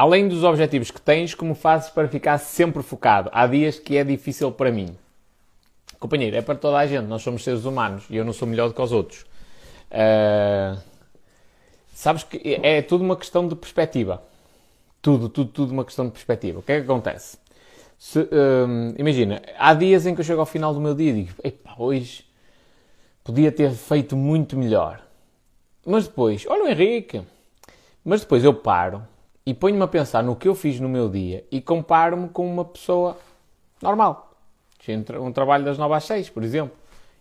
Além dos objetivos que tens, como fazes para ficar sempre focado? Há dias que é difícil para mim. Companheiro, é para toda a gente, nós somos seres humanos e eu não sou melhor do que os outros. Uh, sabes que é tudo uma questão de perspectiva. Tudo, tudo, tudo uma questão de perspectiva. O que é que acontece? Se, um, imagina, há dias em que eu chego ao final do meu dia e digo: Epá, hoje podia ter feito muito melhor. Mas depois, olha o Henrique. Mas depois eu paro e ponho-me a pensar no que eu fiz no meu dia e comparo-me com uma pessoa normal. Um trabalho das 9 às 6, por exemplo.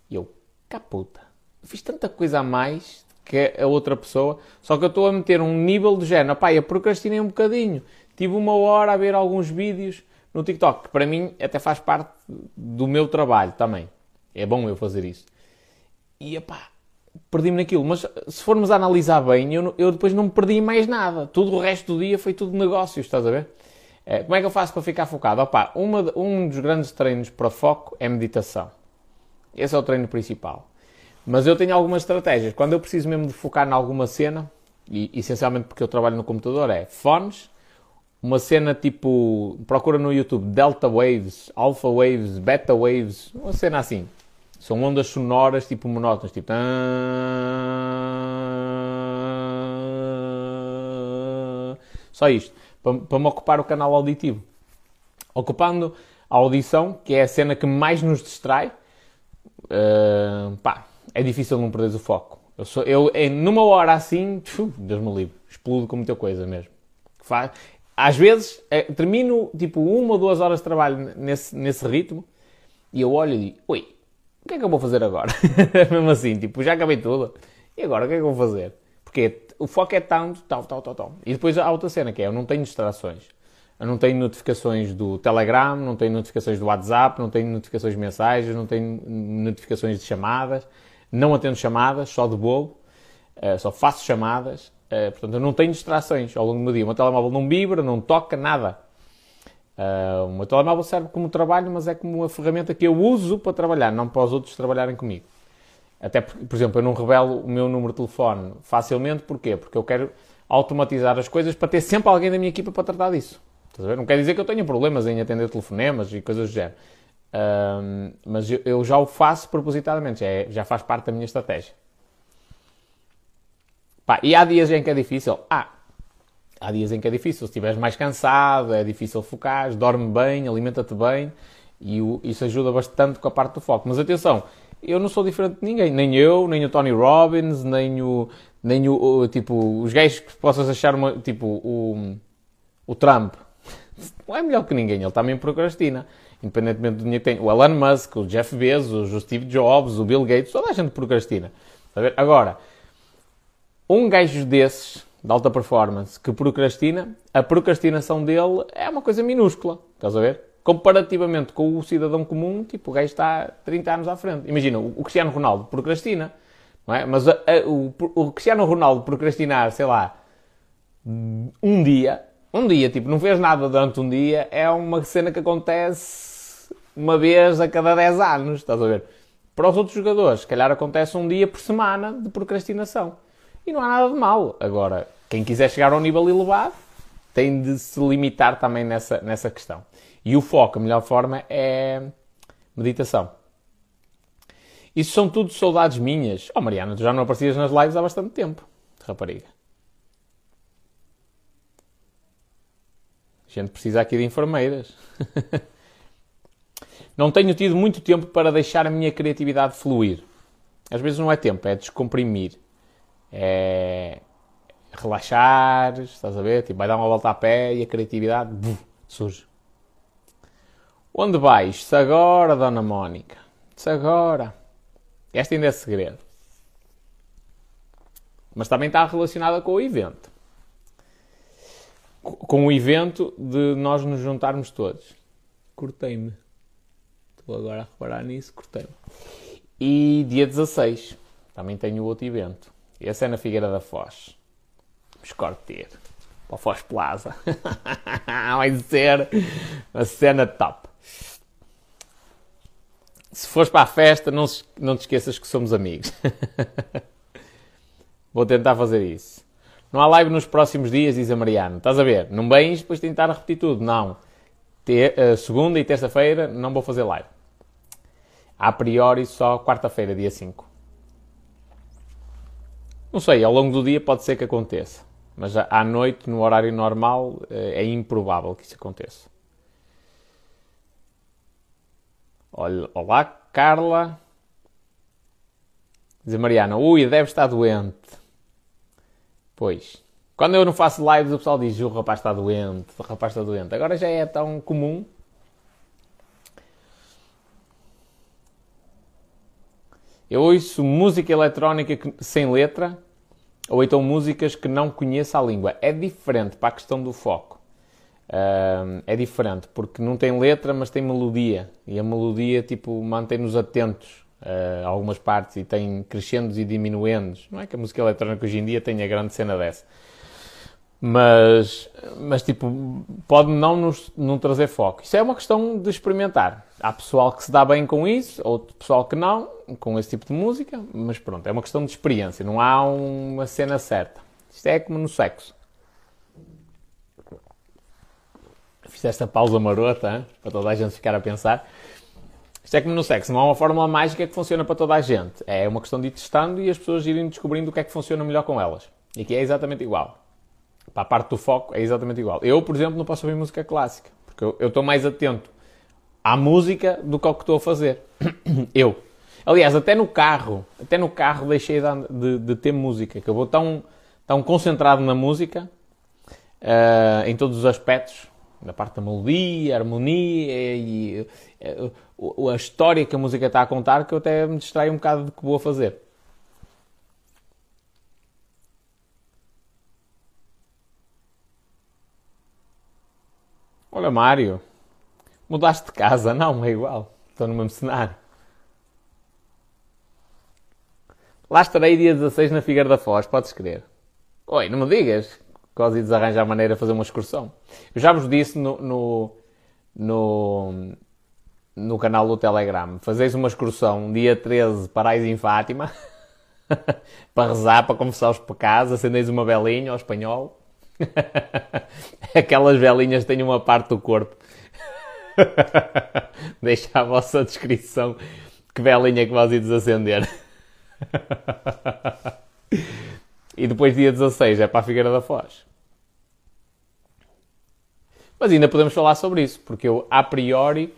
E eu, caputa, fiz tanta coisa a mais que a outra pessoa, só que eu estou a meter um nível de género. Pá, eu procrastinei um bocadinho. Tive uma hora a ver alguns vídeos no TikTok, que para mim até faz parte do meu trabalho também. É bom eu fazer isso. E, pá, perdi-me naquilo. Mas se formos a analisar bem, eu, eu depois não me perdi mais nada. Tudo o resto do dia foi tudo negócios, estás a ver? É, como é que eu faço para ficar focado? Opa, uma, um dos grandes treinos para foco é meditação. Esse é o treino principal. Mas eu tenho algumas estratégias. Quando eu preciso mesmo de focar em alguma cena, e essencialmente porque eu trabalho no computador, é fones, uma cena tipo. Procura no YouTube Delta Waves, Alpha Waves, Beta Waves, uma cena assim. São ondas sonoras tipo monótonas, tipo. Só isto, para, para me ocupar o canal auditivo. Ocupando a audição, que é a cena que mais nos distrai, uh, pá, é difícil não perderes o foco. Eu, sou, eu em, numa hora assim, Deus me livre, explodo com muita coisa mesmo. Faz, às vezes, é, termino tipo uma ou duas horas de trabalho nesse, nesse ritmo e eu olho e digo, ui, que é que eu vou fazer agora? mesmo assim, tipo, já acabei tudo. E agora, o que é que eu vou fazer? Porque o foco é tanto, tal, tal, tal, tal. E depois há outra cena que é, eu não tenho distrações. Eu não tenho notificações do Telegram, não tenho notificações do WhatsApp, não tenho notificações de mensagens, não tenho notificações de chamadas não atendo chamadas, só de bobo, uh, só faço chamadas, uh, portanto eu não tenho distrações ao longo do meu dia. O meu telemóvel não vibra, não toca, nada. Uh, o meu telemóvel serve como trabalho, mas é como uma ferramenta que eu uso para trabalhar, não para os outros trabalharem comigo. Até, por, por exemplo, eu não revelo o meu número de telefone facilmente, porquê? Porque eu quero automatizar as coisas para ter sempre alguém da minha equipa para tratar disso. Não quer dizer que eu tenha problemas em atender telefonemas e coisas do género. Um, mas eu, eu, já o faço propositadamente, já, é, já faz parte da minha estratégia. Pá, e há dias em que é difícil? Ah, há dias em que é difícil. Se estiveres mais cansado, é difícil focar, dorme bem, alimenta-te bem e o, isso ajuda bastante com a parte do foco. Mas atenção, eu não sou diferente de ninguém, nem eu, nem o Tony Robbins, nem o, nem o, o tipo, os gays que possas achar uma, tipo, o, o Trump. Não é melhor que ninguém, ele também procrastina independentemente do dinheiro que tem. O Elon Musk, o Jeff Bezos, o Steve Jobs, o Bill Gates, toda a gente procrastina. Agora, um gajo desses, de alta performance, que procrastina, a procrastinação dele é uma coisa minúscula. Estás a ver? Comparativamente com o cidadão comum, tipo, o gajo está 30 anos à frente. Imagina, o Cristiano Ronaldo procrastina, não é? Mas a, a, o, o Cristiano Ronaldo procrastinar, sei lá, um dia, um dia, tipo, não fez nada durante um dia, é uma cena que acontece uma vez a cada 10 anos, estás a ver? Para os outros jogadores, se calhar acontece um dia por semana de procrastinação. E não há nada de mal. Agora, quem quiser chegar ao nível elevado, tem de se limitar também nessa, nessa questão. E o foco, a melhor forma é meditação. Isso são tudo saudades minhas. Oh, Mariana, tu já não aparecias nas lives há bastante tempo, rapariga. A gente precisa aqui de enfermeiras. Não tenho tido muito tempo para deixar a minha criatividade fluir. Às vezes não é tempo, é descomprimir. É relaxar, estás a ver? Tipo, vai dar uma volta a pé e a criatividade buf, surge. Onde vais? Se agora, Dona Mónica. Se agora. Esta ainda é segredo. Mas também está relacionada com o evento. Com o evento de nós nos juntarmos todos. Cortei-me. Estou agora a reparar nisso, cortei E dia 16, também tenho outro evento. Esse é na Figueira da Foz. Vamos corter. Para o Foz Plaza. Vai ser uma cena top. Se fores para a festa, não, não te esqueças que somos amigos. Vou tentar fazer isso. Não há live nos próximos dias, diz a Mariana. Estás a ver? Não bens, depois tentar repetir tudo. Não. Te, uh, segunda e terça-feira não vou fazer live. A priori só quarta-feira, dia 5. Não sei, ao longo do dia pode ser que aconteça. Mas à noite, no horário normal, eh, é improvável que isso aconteça. Olá, Carla. Diz a Mariana, ui, deve estar doente. Pois. Quando eu não faço lives, o pessoal diz, o rapaz está doente, o rapaz está doente. Agora já é tão comum. Eu ouço música eletrónica sem letra ou então músicas que não conheça a língua. É diferente para a questão do foco. É diferente, porque não tem letra, mas tem melodia. E a melodia, tipo, mantém-nos atentos uh, a algumas partes e tem crescendos e diminuendos. Não é que a música eletrónica hoje em dia tenha grande cena dessa. Mas, mas tipo, pode não nos não trazer foco. Isso é uma questão de experimentar. Há pessoal que se dá bem com isso, outro pessoal que não, com esse tipo de música, mas pronto, é uma questão de experiência, não há uma cena certa. Isto é como no sexo. Fiz esta pausa marota, hein? para toda a gente ficar a pensar. Isto é como no sexo, não há uma fórmula mágica que funciona para toda a gente. É uma questão de ir testando e as pessoas irem descobrindo o que é que funciona melhor com elas. E aqui é exatamente igual para a parte do foco é exatamente igual. Eu, por exemplo, não posso ouvir música clássica, porque eu estou mais atento à música do que ao que estou a fazer. eu. Aliás, até no carro, até no carro deixei de, de, de ter música, que eu vou tão, tão concentrado na música, uh, em todos os aspectos, na parte da melodia, harmonia e uh, a história que a música está a contar, que eu até me distraio um bocado do que vou a fazer. Olha, Mário, mudaste de casa? Não, é igual. Estou no mesmo cenário. Lá estarei dia 16 na Figueira da Foz, podes crer. Oi, não me digas. Quase desarranjar a maneira de fazer uma excursão. Eu já vos disse no, no, no, no canal do Telegram. Fazeis uma excursão dia 13 parais em Fátima para rezar, para confessar os pecados, acendeis uma velinha ao espanhol Aquelas velinhas têm uma parte do corpo. Deixa a vossa descrição que velinha que vós ides acender. e depois dia 16 é para a Figueira da Foz. Mas ainda podemos falar sobre isso, porque eu a priori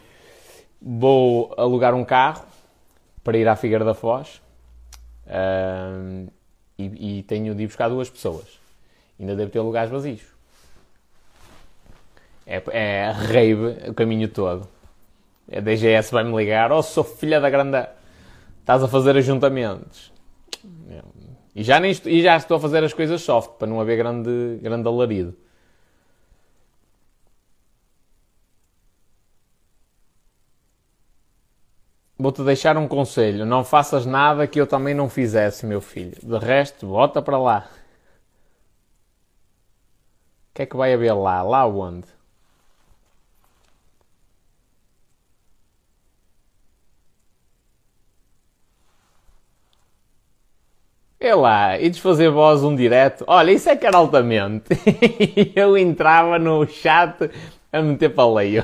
vou alugar um carro para ir à Figueira da Foz um, e, e tenho de ir buscar duas pessoas. Ainda deve ter lugares vazios. É, é rave o caminho todo. A DGS vai-me ligar. Oh, sou filha da grande. Estás a fazer ajuntamentos. E já, nem estou, e já estou a fazer as coisas soft, para não haver grande, grande alarido. Vou-te deixar um conselho. Não faças nada que eu também não fizesse, meu filho. De resto, bota para lá. O que é que vai haver lá? Lá onde? É lá, e desfazer voz um direto. Olha, isso é que era altamente. eu entrava no chat a meter paleio.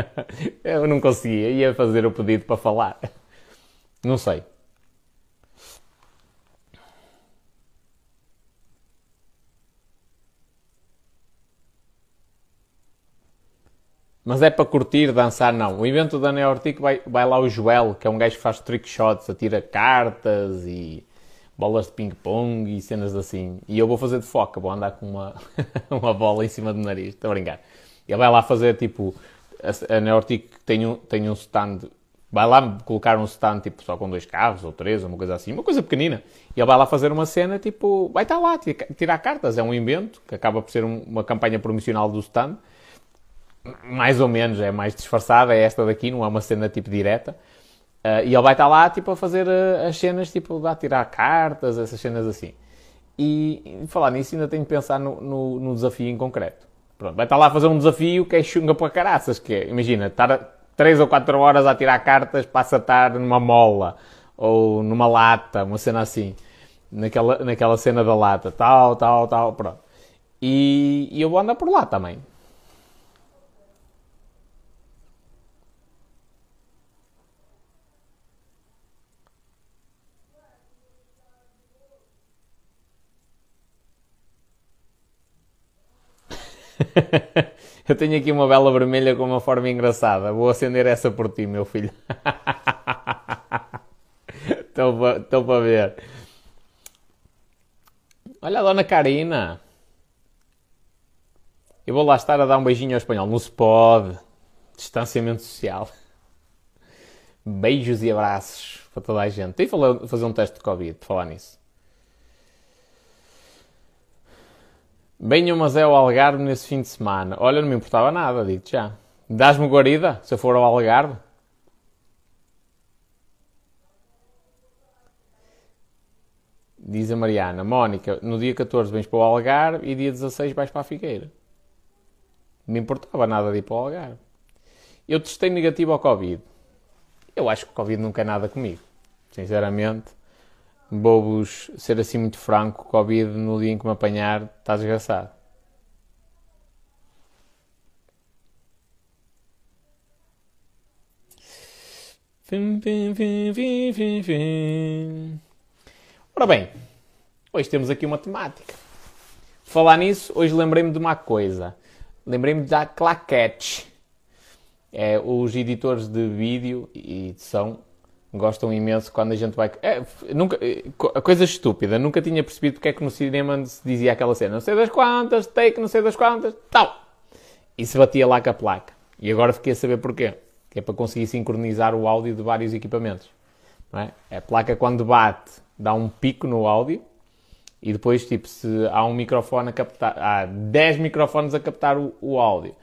eu não conseguia, ia fazer o pedido para falar. Não sei. Mas é para curtir, dançar, não. O evento da Neortic vai, vai lá o Joel, que é um gajo que faz trick shots, atira cartas e bolas de ping-pong e cenas assim. E eu vou fazer de foca, vou andar com uma, uma bola em cima do nariz, estou a brincar. Ele vai lá fazer tipo. A, a Neortic tem um, tem um stand. Vai lá colocar um stand tipo só com dois carros ou três, uma coisa assim, uma coisa pequenina. E ele vai lá fazer uma cena tipo. Vai estar lá, tirar cartas. É um invento que acaba por ser um, uma campanha promocional do stand mais ou menos, é mais disfarçada, é esta daqui, não é uma cena tipo direta. Uh, e ele vai estar lá, tipo, a fazer uh, as cenas, tipo, a tirar cartas, essas cenas assim. E, e falar nisso, ainda tenho de pensar no, no, no, desafio em concreto. Pronto, vai estar lá a fazer um desafio que é chunga para caraças, que é, imagina, estar 3 ou 4 horas a tirar cartas, passa a estar numa mola, ou numa lata, uma cena assim. naquela, naquela cena da lata, tal, tal, tal, pronto. E, e eu vou andar por lá também. Eu tenho aqui uma vela vermelha com uma forma engraçada. Vou acender essa por ti, meu filho. Estou para ver. Olha a dona Karina. Eu vou lá estar a dar um beijinho ao espanhol. Não se pode. Distanciamento social. Beijos e abraços para toda a gente. Tenho que fazer um teste de Covid, por falar nisso. Venham, mas é ao Algarve nesse fim de semana. Olha, não me importava nada, digo-te já. Dás-me guarida se eu for ao Algarve? Diz a Mariana, Mónica, no dia 14 vens para o Algarve e dia 16 vais para a Figueira. Não me importava nada de ir para o Algarve. Eu testei negativo ao Covid. Eu acho que o Covid nunca é nada comigo. Sinceramente, vou-vos ser assim muito franco, Covid no dia em que me apanhar está desgraçado. Ora bem, hoje temos aqui uma temática. Falar nisso, hoje lembrei-me de uma coisa. Lembrei-me da claquete. É, os editores de vídeo e edição gostam imenso quando a gente vai. É, nunca, é, coisa estúpida, nunca tinha percebido porque é que no cinema se dizia aquela cena, não sei das quantas, take, não sei das quantas, tal. E se batia lá com a placa. E agora fiquei a saber porquê. Que é para conseguir sincronizar o áudio de vários equipamentos. Não é? A placa, quando bate, dá um pico no áudio. E depois, tipo, se há um microfone a captar, há 10 microfones a captar o, o áudio,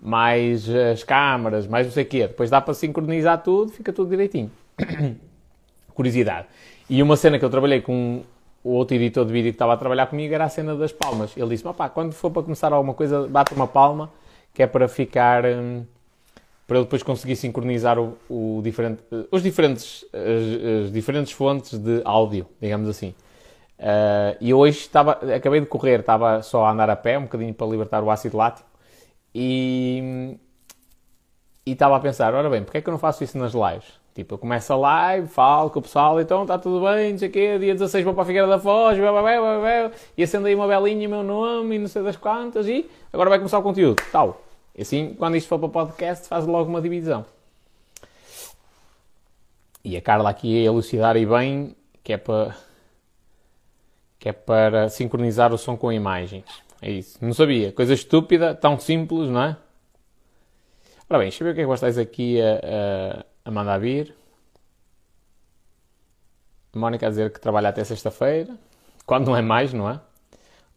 mais as câmaras, mais não sei o quê, depois dá para sincronizar tudo, fica tudo direitinho. Curiosidade. E uma cena que eu trabalhei com o outro editor de vídeo que estava a trabalhar comigo era a cena das palmas. Ele disse: pá, quando for para começar alguma coisa, bate uma palma, que é para ficar. Hum, para ele depois conseguir sincronizar o, o diferente, os diferentes, as, as, diferentes fontes de áudio, digamos assim. Uh, e hoje estava, acabei de correr, estava só a andar a pé, um bocadinho para libertar o ácido lático, e, e estava a pensar, ora bem, porque é que eu não faço isso nas lives? Tipo, eu começo a live, falo com o pessoal, então está tudo bem, não sei o quê, dia 16 vou para a Figueira da Foz, blá, blá, blá, blá, e acendo aí uma belinha, meu nome, e não sei das quantas, e agora vai começar o conteúdo, tal. E assim, quando isto for para podcast, faz logo uma divisão. E a Carla aqui a elucidar e bem, que é para que é para sincronizar o som com a imagem. É isso. Não sabia. Coisa estúpida, tão simples, não é? Ora bem, deixa eu ver o que é que vocês aqui a, a a mandar vir. Mónica a dizer que trabalha até sexta-feira. Quando não é mais, não é?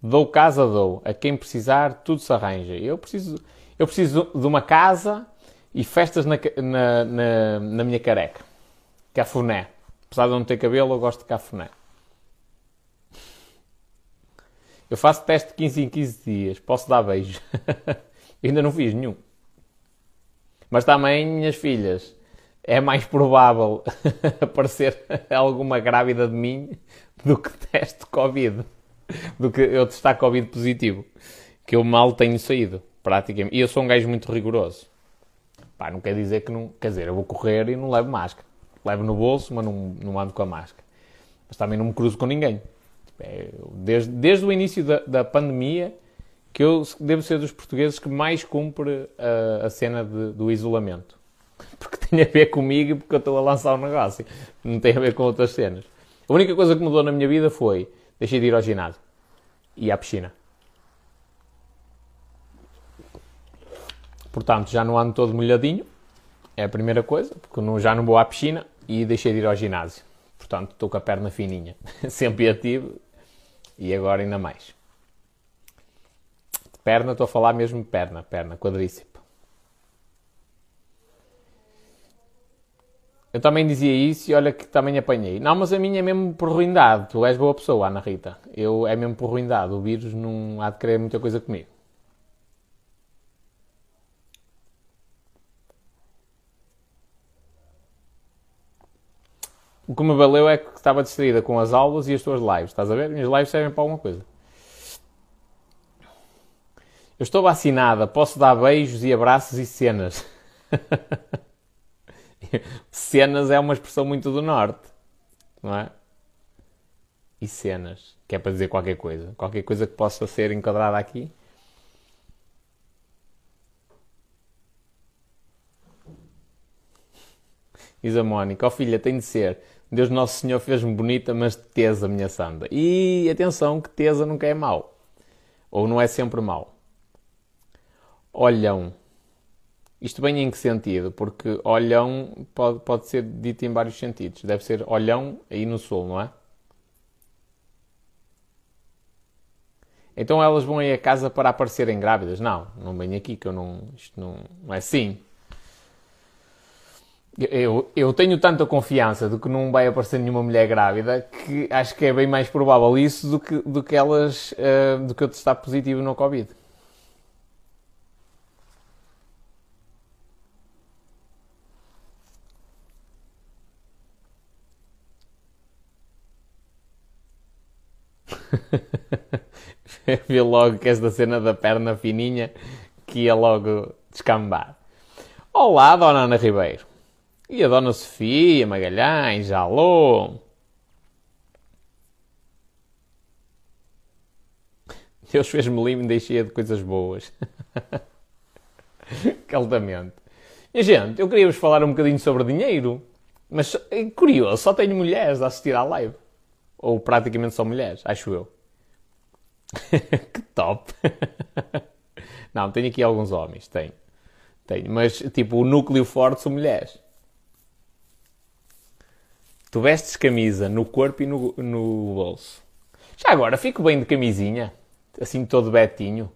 Dou casa, dou. A quem precisar, tudo se arranja. Eu preciso, eu preciso de uma casa e festas na, na, na, na minha careca. Cafuné. Apesar de não ter cabelo, eu gosto de cafuné. Eu faço teste de 15 em 15 dias. Posso dar beijo. ainda não fiz nenhum. Mas também, minhas filhas, é mais provável aparecer alguma grávida de mim do que teste Covid, do que eu testar Covid positivo, que eu mal tenho saído, praticamente. E eu sou um gajo muito rigoroso. Pá, não quer dizer que não. Quer dizer, eu vou correr e não levo máscara. Levo no bolso, mas não, não ando com a máscara. Mas também não me cruzo com ninguém. É, desde, desde o início da, da pandemia, que eu devo ser dos portugueses que mais cumpre a, a cena de, do isolamento porque tem a ver comigo e porque eu estou a lançar um negócio. Não tem a ver com outras cenas. A única coisa que mudou na minha vida foi deixei de ir ao ginásio e à piscina. Portanto, já não ando todo molhadinho, é a primeira coisa, porque não, já não vou à piscina e deixei de ir ao ginásio. Portanto, estou com a perna fininha. Sempre ativo e agora ainda mais. Perna, estou a falar mesmo perna, perna, quadríceps. Eu também dizia isso e olha que também apanhei. Não, mas a minha é mesmo por ruindade. Tu és boa pessoa, Ana Rita. Eu é mesmo por ruindade. O vírus não há de querer muita coisa comigo. O que me valeu é que estava distraída com as aulas e as tuas lives. Estás a ver? Minhas lives servem para alguma coisa. Eu estou vacinada, posso dar beijos e abraços e cenas. cenas é uma expressão muito do norte, não é? E cenas, que é para dizer qualquer coisa. Qualquer coisa que possa ser enquadrada aqui. Diz a Mónica, ó oh, filha, tem de ser. Deus Nosso Senhor fez-me bonita, mas tesa, minha santa. E atenção que tesa nunca é mau. Ou não é sempre mau. Olhão. Isto bem em que sentido? Porque olhão pode, pode ser dito em vários sentidos. Deve ser olhão aí no sul, não é? Então elas vão aí a casa para aparecerem grávidas? Não, não vem aqui que eu não. Isto não, não é assim. Eu, eu tenho tanta confiança de que não vai aparecer nenhuma mulher grávida que acho que é bem mais provável isso do que, do que elas. Uh, do que eu testar positivo no Covid. Vi logo que esta cena da perna fininha que ia logo descambar. Olá, Dona Ana Ribeiro. E a Dona Sofia Magalhães, alô. Deus fez-me livre e cheia de coisas boas. Caldamente. Gente, eu queria vos falar um bocadinho sobre dinheiro. Mas, é curioso, só tenho mulheres a assistir à live. Ou praticamente só mulheres, acho eu. que top! Não, tenho aqui alguns homens, tenho. Tenho, mas tipo, o núcleo forte são mulheres. Tu vestes camisa no corpo e no, no bolso. Já agora, fico bem de camisinha, assim todo betinho.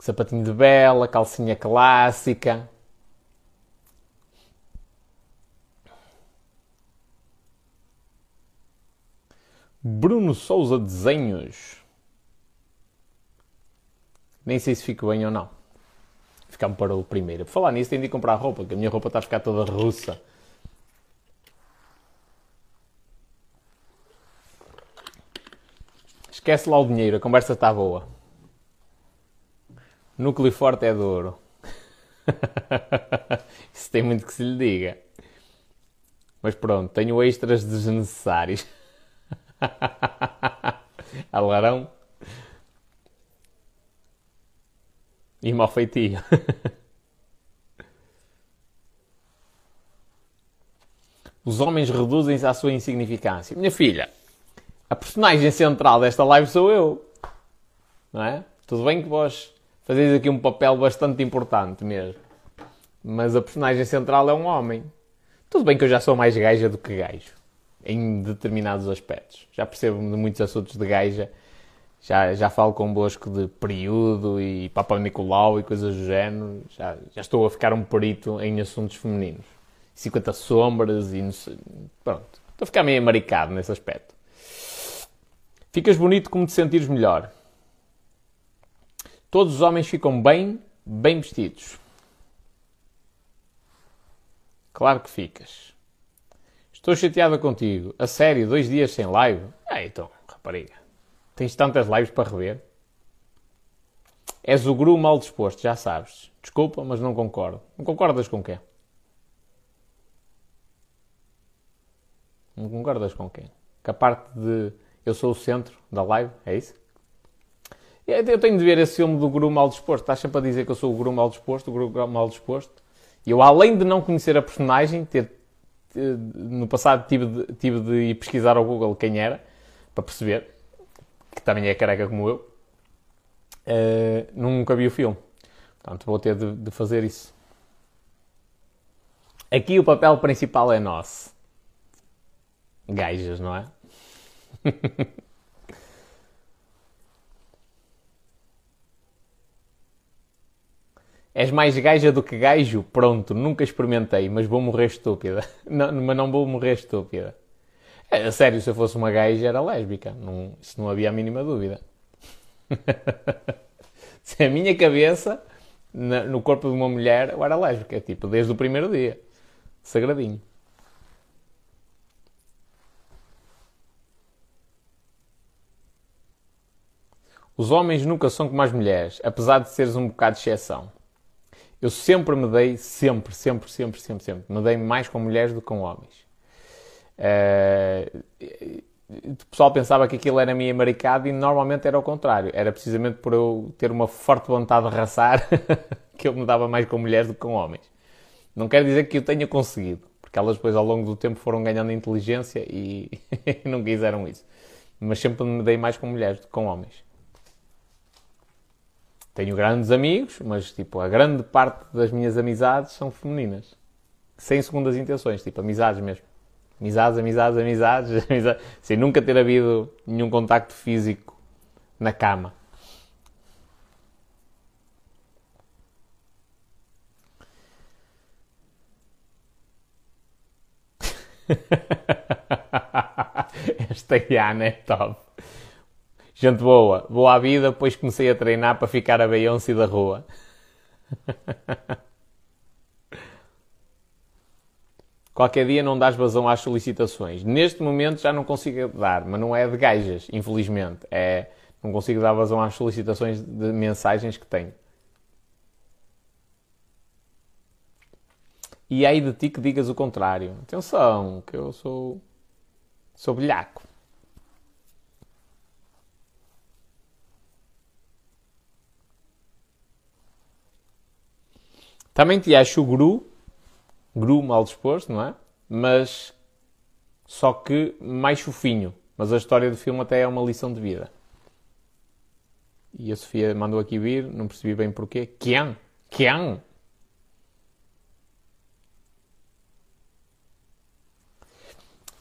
Sapatinho de bela, calcinha clássica. Bruno Souza Desenhos. Nem sei se fico bem ou não. Ficamos para o primeiro. Por falar nisso, tenho de comprar roupa, que a minha roupa está a ficar toda russa. Esquece lá o dinheiro, a conversa está boa. Núcleo forte é duro. Isso tem muito que se lhe diga. Mas pronto, tenho extras desnecessários. Alarão e mal feitio. Os homens reduzem-se à sua insignificância. Minha filha, a personagem central desta live sou eu. Não é? Tudo bem que vós fazeis aqui um papel bastante importante mesmo. Mas a personagem central é um homem. Tudo bem que eu já sou mais gaja do que gajo em determinados aspectos. Já percebo de muitos assuntos de gaja, já, já falo convosco de período e Papa Nicolau e coisas do género, já, já estou a ficar um perito em assuntos femininos. 50 sombras e pronto, estou a ficar meio amaricado nesse aspecto. Ficas bonito como te sentires melhor. Todos os homens ficam bem, bem vestidos. Claro que ficas. Estou chateada contigo. A sério, dois dias sem live? Ah, então, rapariga. Tens tantas lives para rever? És o guru mal disposto, já sabes. Desculpa, mas não concordo. Não concordas com quem? Não concordas com quem? Que a parte de eu sou o centro da live, é isso? Eu tenho de ver esse filme do guru mal disposto. Estás sempre a dizer que eu sou o guru mal disposto, o guru mal disposto. E eu, além de não conhecer a personagem, ter no passado tive de, tive de ir pesquisar ao Google quem era, para perceber, que também é careca como eu. Uh, nunca vi o filme. Portanto, vou ter de, de fazer isso. Aqui o papel principal é nosso. Gajas, não é? És mais gaja do que gajo? Pronto, nunca experimentei, mas vou morrer estúpida. Não, mas não vou morrer estúpida. É, a sério, se eu fosse uma gaja era lésbica. Não, isso não havia a mínima dúvida. se a minha cabeça, na, no corpo de uma mulher, eu era lésbica. Tipo, desde o primeiro dia. Sagradinho. Os homens nunca são como as mulheres, apesar de seres um bocado de exceção. Eu sempre me dei, sempre, sempre, sempre, sempre, sempre, me dei mais com mulheres do que com homens. Uh, o pessoal pensava que aquilo era minha maricada e normalmente era o contrário. Era precisamente por eu ter uma forte vontade de raçar que eu me dava mais com mulheres do que com homens. Não quer dizer que eu tenha conseguido, porque elas depois ao longo do tempo foram ganhando inteligência e não quiseram isso. Mas sempre me dei mais com mulheres do que com homens. Tenho grandes amigos, mas tipo, a grande parte das minhas amizades são femininas. Sem segundas intenções, tipo, amizades mesmo. Amizades, amizades, amizades, amizades, sem nunca ter havido nenhum contacto físico na cama. Esta Yana é top. Gente boa, boa à vida, depois comecei a treinar para ficar a Beyoncé da rua. Qualquer dia não dás vazão às solicitações. Neste momento já não consigo dar, mas não é de gajas, infelizmente. É, não consigo dar vazão às solicitações de mensagens que tenho. E aí de ti que digas o contrário. Atenção, que eu sou. sou bilhaco. Também te acho guru Gru mal disposto, não é? Mas só que mais fofinho. Mas a história do filme até é uma lição de vida. E a Sofia mandou aqui vir, não percebi bem porquê. Kian? Kian?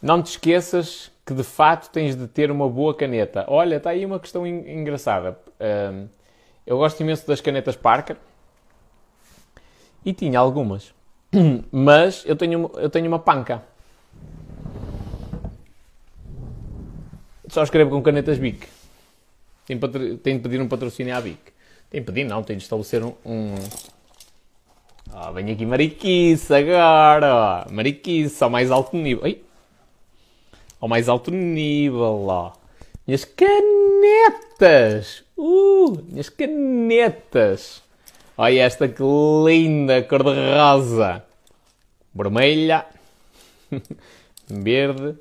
Não te esqueças que de fato tens de ter uma boa caneta. Olha, está aí uma questão engraçada. eu gosto imenso das canetas Parker e tinha algumas. Mas eu tenho, eu tenho uma panca. Só escrevo com canetas BIC. Tenho, de pedir um patrocínio à BIC. Tenho de pedir, não, tenho de estabelecer um. um... Oh, vem aqui mariquice agora. Mariquice ao mais alto nível. Ai. Ao mais alto nível, ó. Minhas canetas! Uh, minhas canetas! Olha esta que linda cor-de-rosa. Vermelha. verde.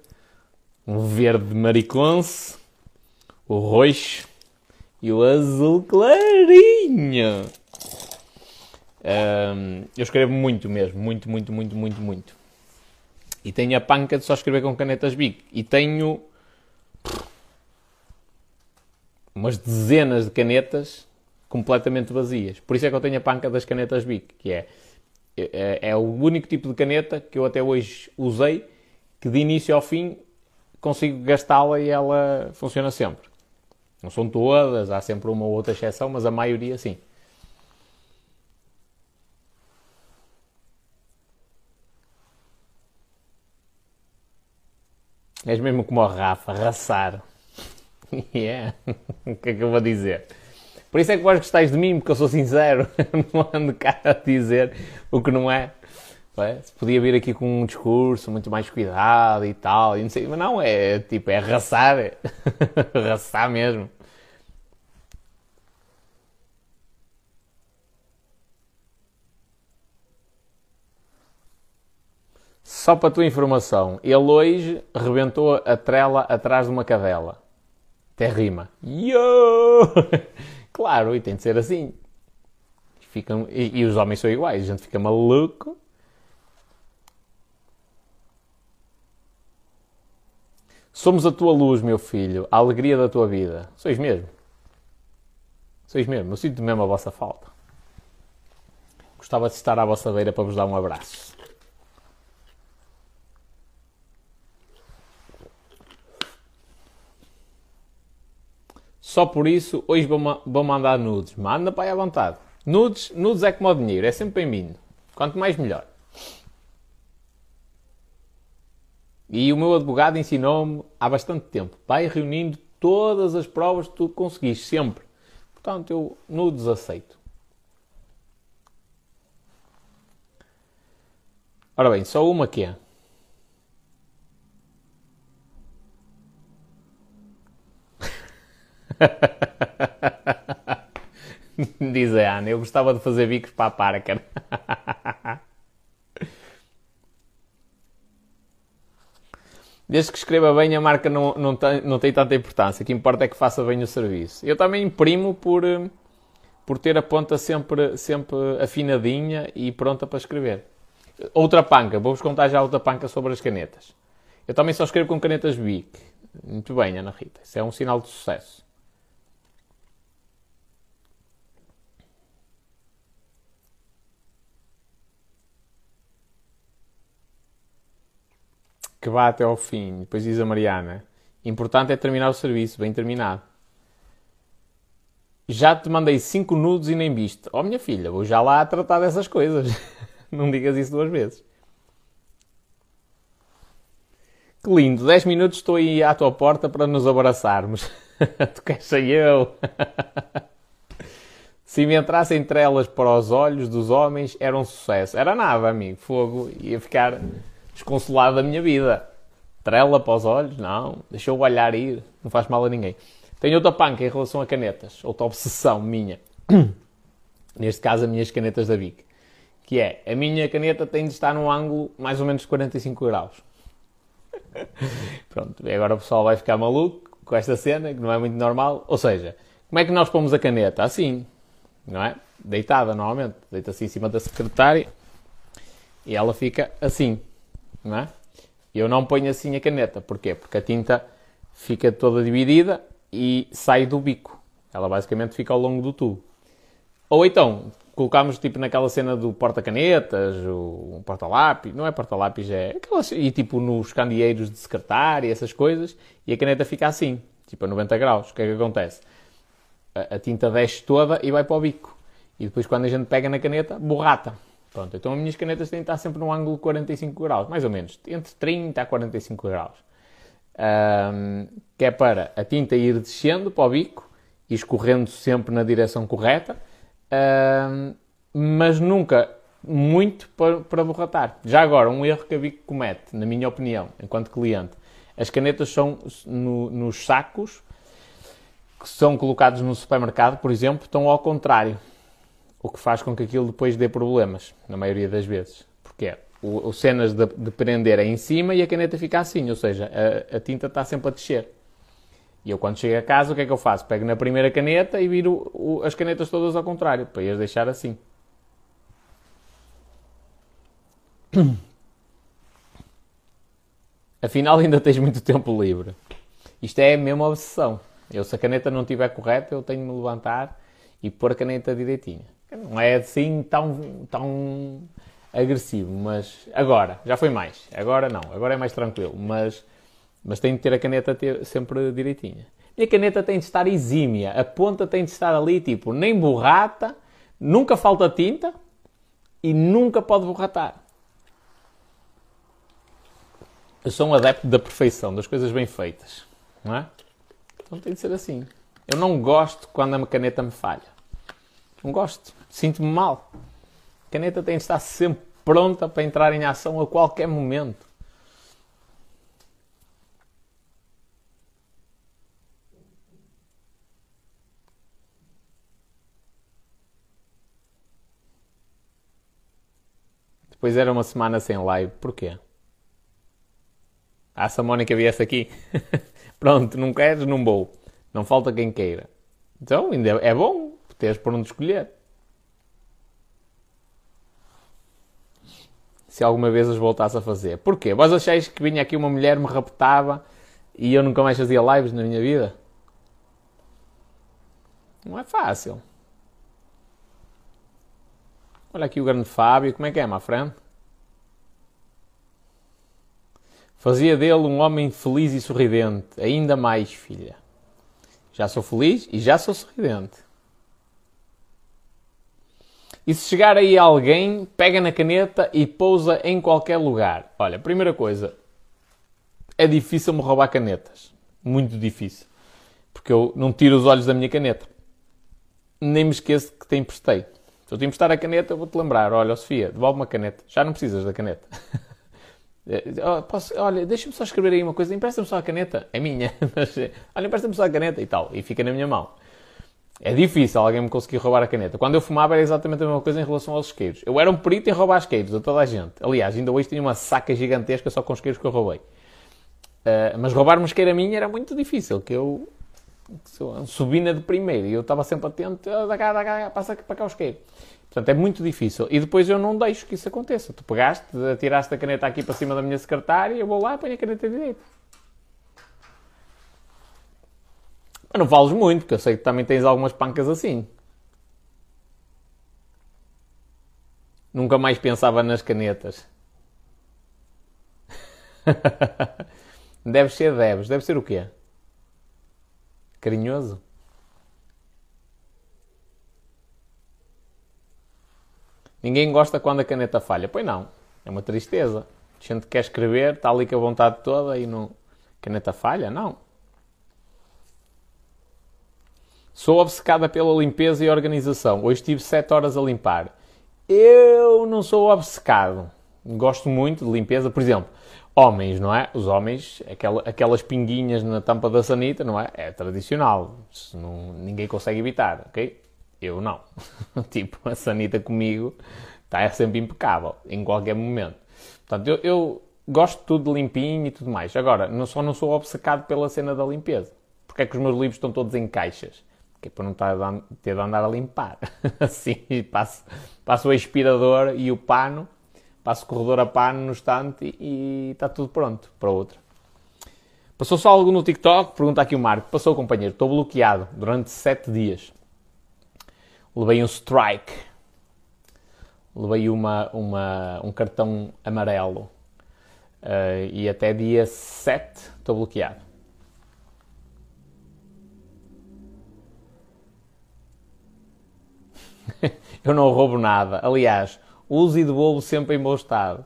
Um verde mariconce. O roxo. E o azul clarinho. Um, eu escrevo muito mesmo. Muito, muito, muito, muito, muito. E tenho a panca de só escrever com canetas Bic. E tenho umas dezenas de canetas completamente vazias. Por isso é que eu tenho a panca das canetas Bic, que é, é, é o único tipo de caneta que eu até hoje usei que de início ao fim consigo gastá-la e ela funciona sempre. Não são todas, há sempre uma ou outra exceção, mas a maioria sim. És mesmo como a Rafa, raçar. yeah. o que é que eu vou dizer? Por isso é que vós gostais de mim, porque eu sou sincero. não ando cá a dizer o que não é. é. Se podia vir aqui com um discurso muito mais cuidado e tal, e não sei, mas não, é tipo, é arrasar. É arrasar mesmo. Só para a tua informação, ele hoje rebentou a trela atrás de uma cadela. Até rima. Yo! Claro, e tem de ser assim. Ficam, e, e os homens são iguais, a gente fica maluco. Somos a tua luz, meu filho, a alegria da tua vida. Sois mesmo. Sois mesmo. Eu sinto mesmo a vossa falta. Gostava de estar à vossa beira para vos dar um abraço. Só por isso, hoje vou, vou mandar nudes. Manda para aí à vontade. Nudes, nudes é como o dinheiro, é sempre bem-vindo. Quanto mais, melhor. E o meu advogado ensinou-me há bastante tempo. Vai reunindo todas as provas que tu conseguiste, sempre. Portanto, eu nudes aceito. Ora bem, só uma que é. Diz a Ana, eu gostava de fazer bicos para a Parker. Desde que escreva bem, a marca não, não, tem, não tem tanta importância. O que importa é que faça bem o serviço. Eu também imprimo por, eh, por ter a ponta sempre, sempre afinadinha e pronta para escrever. Outra panca, vou-vos contar já outra panca sobre as canetas. Eu também só escrevo com canetas Bic. Muito bem, Ana Rita. Isso é um sinal de sucesso. Que vá até ao fim. Depois diz a Mariana: Importante é terminar o serviço, bem terminado. Já te mandei 5 nudos e nem viste. Oh, minha filha, vou já lá tratar dessas coisas. Não digas isso duas vezes. Que lindo, 10 minutos estou aí à tua porta para nos abraçarmos. tu queres eu? Se me entrassem trelas para os olhos dos homens, era um sucesso. Era nada, amigo. Fogo. Ia ficar desconsolado da minha vida. Trela para os olhos? Não. Deixa o olhar ir. Não faz mal a ninguém. Tenho outra panca em relação a canetas. Outra obsessão minha. Neste caso, as minhas canetas da Bic. Que é, a minha caneta tem de estar num ângulo mais ou menos de 45 graus. Pronto, e agora o pessoal vai ficar maluco com esta cena, que não é muito normal. Ou seja, como é que nós pomos a caneta? Assim, não é? Deitada, normalmente. Deita-se em cima da secretária e ela fica assim não é? Eu não ponho assim a caneta. Porquê? Porque a tinta fica toda dividida e sai do bico. Ela basicamente fica ao longo do tubo. Ou então, colocamos tipo naquela cena do porta-canetas, o porta-lápis, não é porta-lápis, é aquelas, e tipo nos candeeiros de secretária, essas coisas, e a caneta fica assim, tipo a 90 graus. O que é que acontece? A, a tinta desce toda e vai para o bico. E depois quando a gente pega na caneta, borrata. Pronto, então as minhas canetas têm de estar sempre num ângulo de 45 graus, mais ou menos, entre 30 a 45 graus. Um, que é para a tinta ir descendo para o bico e escorrendo sempre na direção correta, um, mas nunca muito para, para borratar. Já agora, um erro que a Bico comete, na minha opinião, enquanto cliente, as canetas são no, nos sacos que são colocados no supermercado, por exemplo, estão ao contrário o que faz com que aquilo depois dê problemas, na maioria das vezes. Porque é, o, o cenas de, de, prender é em cima e a caneta fica assim, ou seja, a, a, tinta está sempre a descer. E eu quando chego a casa, o que é que eu faço? Pego na primeira caneta e viro o, as canetas todas ao contrário, para as deixar assim. Afinal, ainda tens muito tempo livre. Isto é a mesma obsessão. Eu, se a caneta não estiver correta, eu tenho de me levantar e pôr a caneta direitinha. Não é assim tão, tão agressivo, mas agora, já foi mais. Agora não, agora é mais tranquilo, mas, mas tem de ter a caneta ter, sempre direitinha. E a caneta tem de estar exímia, a ponta tem de estar ali, tipo, nem borrata, nunca falta tinta e nunca pode borratar. Eu sou um adepto da perfeição, das coisas bem feitas, não é? Então tem de ser assim. Eu não gosto quando a caneta me falha. Não gosto. Sinto-me mal. A caneta tem de estar sempre pronta para entrar em ação a qualquer momento. Depois era uma semana sem live. Porquê? Ah, se a Mónica viesse aqui. Pronto, não queres? Não vou. Não falta quem queira. Então, ainda é bom teres por onde escolher. Se alguma vez as voltasse a fazer. Porquê? Vós achais que vinha aqui uma mulher, me raptava e eu nunca mais fazia lives na minha vida? Não é fácil. Olha aqui o grande Fábio, como é que é, my friend? Fazia dele um homem feliz e sorridente. Ainda mais, filha. Já sou feliz e já sou sorridente. E se chegar aí alguém, pega na caneta e pousa em qualquer lugar. Olha, primeira coisa, é difícil me roubar canetas. Muito difícil. Porque eu não tiro os olhos da minha caneta. Nem me esqueço que te emprestei. Se eu te emprestar a caneta, eu vou-te lembrar. Olha, Sofia, devolve uma caneta. Já não precisas da caneta. Eh, oh, posso, olha, deixa-me só escrever aí uma coisa. Empresta-me só a caneta. É minha. olha, empresta-me só a caneta e tal. E fica na minha mão. É difícil alguém me conseguir roubar a caneta. Quando eu fumava era exatamente a mesma coisa em relação aos isqueiros. Eu era um perito em roubar isqueiros a toda a gente. Aliás, ainda hoje tinha uma saca gigantesca só com isqueiros que eu roubei. Uh, mas roubar uma isqueira minha era muito difícil, que eu subina de primeiro e eu estava sempre atento, da cá, da cá, passa para cá o isqueiro. Portanto, é muito difícil. E depois eu não deixo que isso aconteça. Tu pegaste, tiraste a caneta aqui para cima da minha secretária, eu vou lá e ponho a caneta direita. Mas não vales muito, porque eu sei que também tens algumas pancas assim. Nunca mais pensava nas canetas. Deve ser Debs. Deve ser o quê? Carinhoso? Ninguém gosta quando a caneta falha. Pois não. É uma tristeza. A gente quer escrever, está ali com a vontade toda e não. Caneta falha? Não. Sou obcecada pela limpeza e organização. Hoje tive 7 horas a limpar. Eu não sou obcecado. Gosto muito de limpeza. Por exemplo, homens, não é? Os homens, aquela, aquelas pinguinhas na tampa da sanita, não é? É tradicional. Não, ninguém consegue evitar, ok? Eu não. tipo, a sanita comigo está sempre impecável, em qualquer momento. Portanto, eu, eu gosto de tudo limpinho e tudo mais. Agora, não, só não sou obcecado pela cena da limpeza. Porque é que os meus livros estão todos em caixas? Que é para não estar a ter de andar a limpar. assim, passo, passo o aspirador e o pano, passo o corredor a pano no estante e está tudo pronto para outra. Passou só algo no TikTok? Pergunta aqui o Marco. Passou, companheiro. Estou bloqueado durante 7 dias levei um strike, levei uma, uma, um cartão amarelo uh, e até dia 7 estou bloqueado. Eu não roubo nada. Aliás, uso e devolvo sempre em bom estado.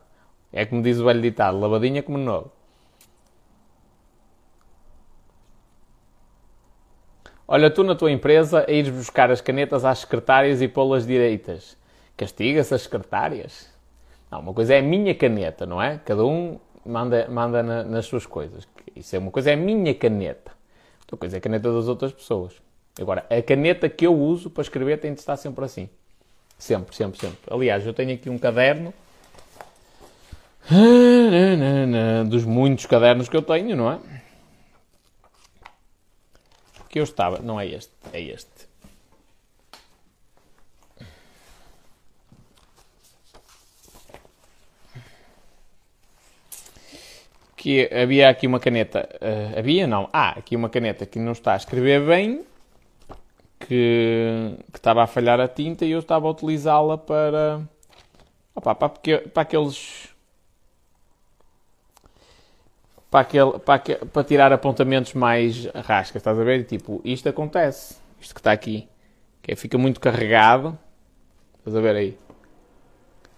É como diz o velho ditado, lavadinha como novo. Olha, tu na tua empresa a ires buscar as canetas às secretárias e pô-las direitas. Castiga-se as secretárias? Não, uma coisa é a minha caneta, não é? Cada um manda, manda na, nas suas coisas. Isso é uma coisa, é a minha caneta. Outra coisa é a caneta das outras pessoas. Agora, a caneta que eu uso para escrever tem de estar sempre assim. Sempre, sempre, sempre. Aliás, eu tenho aqui um caderno dos muitos cadernos que eu tenho, não é? que eu estava. Não é este, é este. Que havia aqui uma caneta. Uh, havia? Não. Ah, aqui uma caneta que não está a escrever bem. Que, que estava a falhar a tinta e eu estava a utilizá-la para. Opa, para, para aqueles para, aquele, para, para tirar apontamentos mais rascas, estás a ver? Tipo, isto acontece, isto que está aqui, que é, fica muito carregado, estás a ver aí?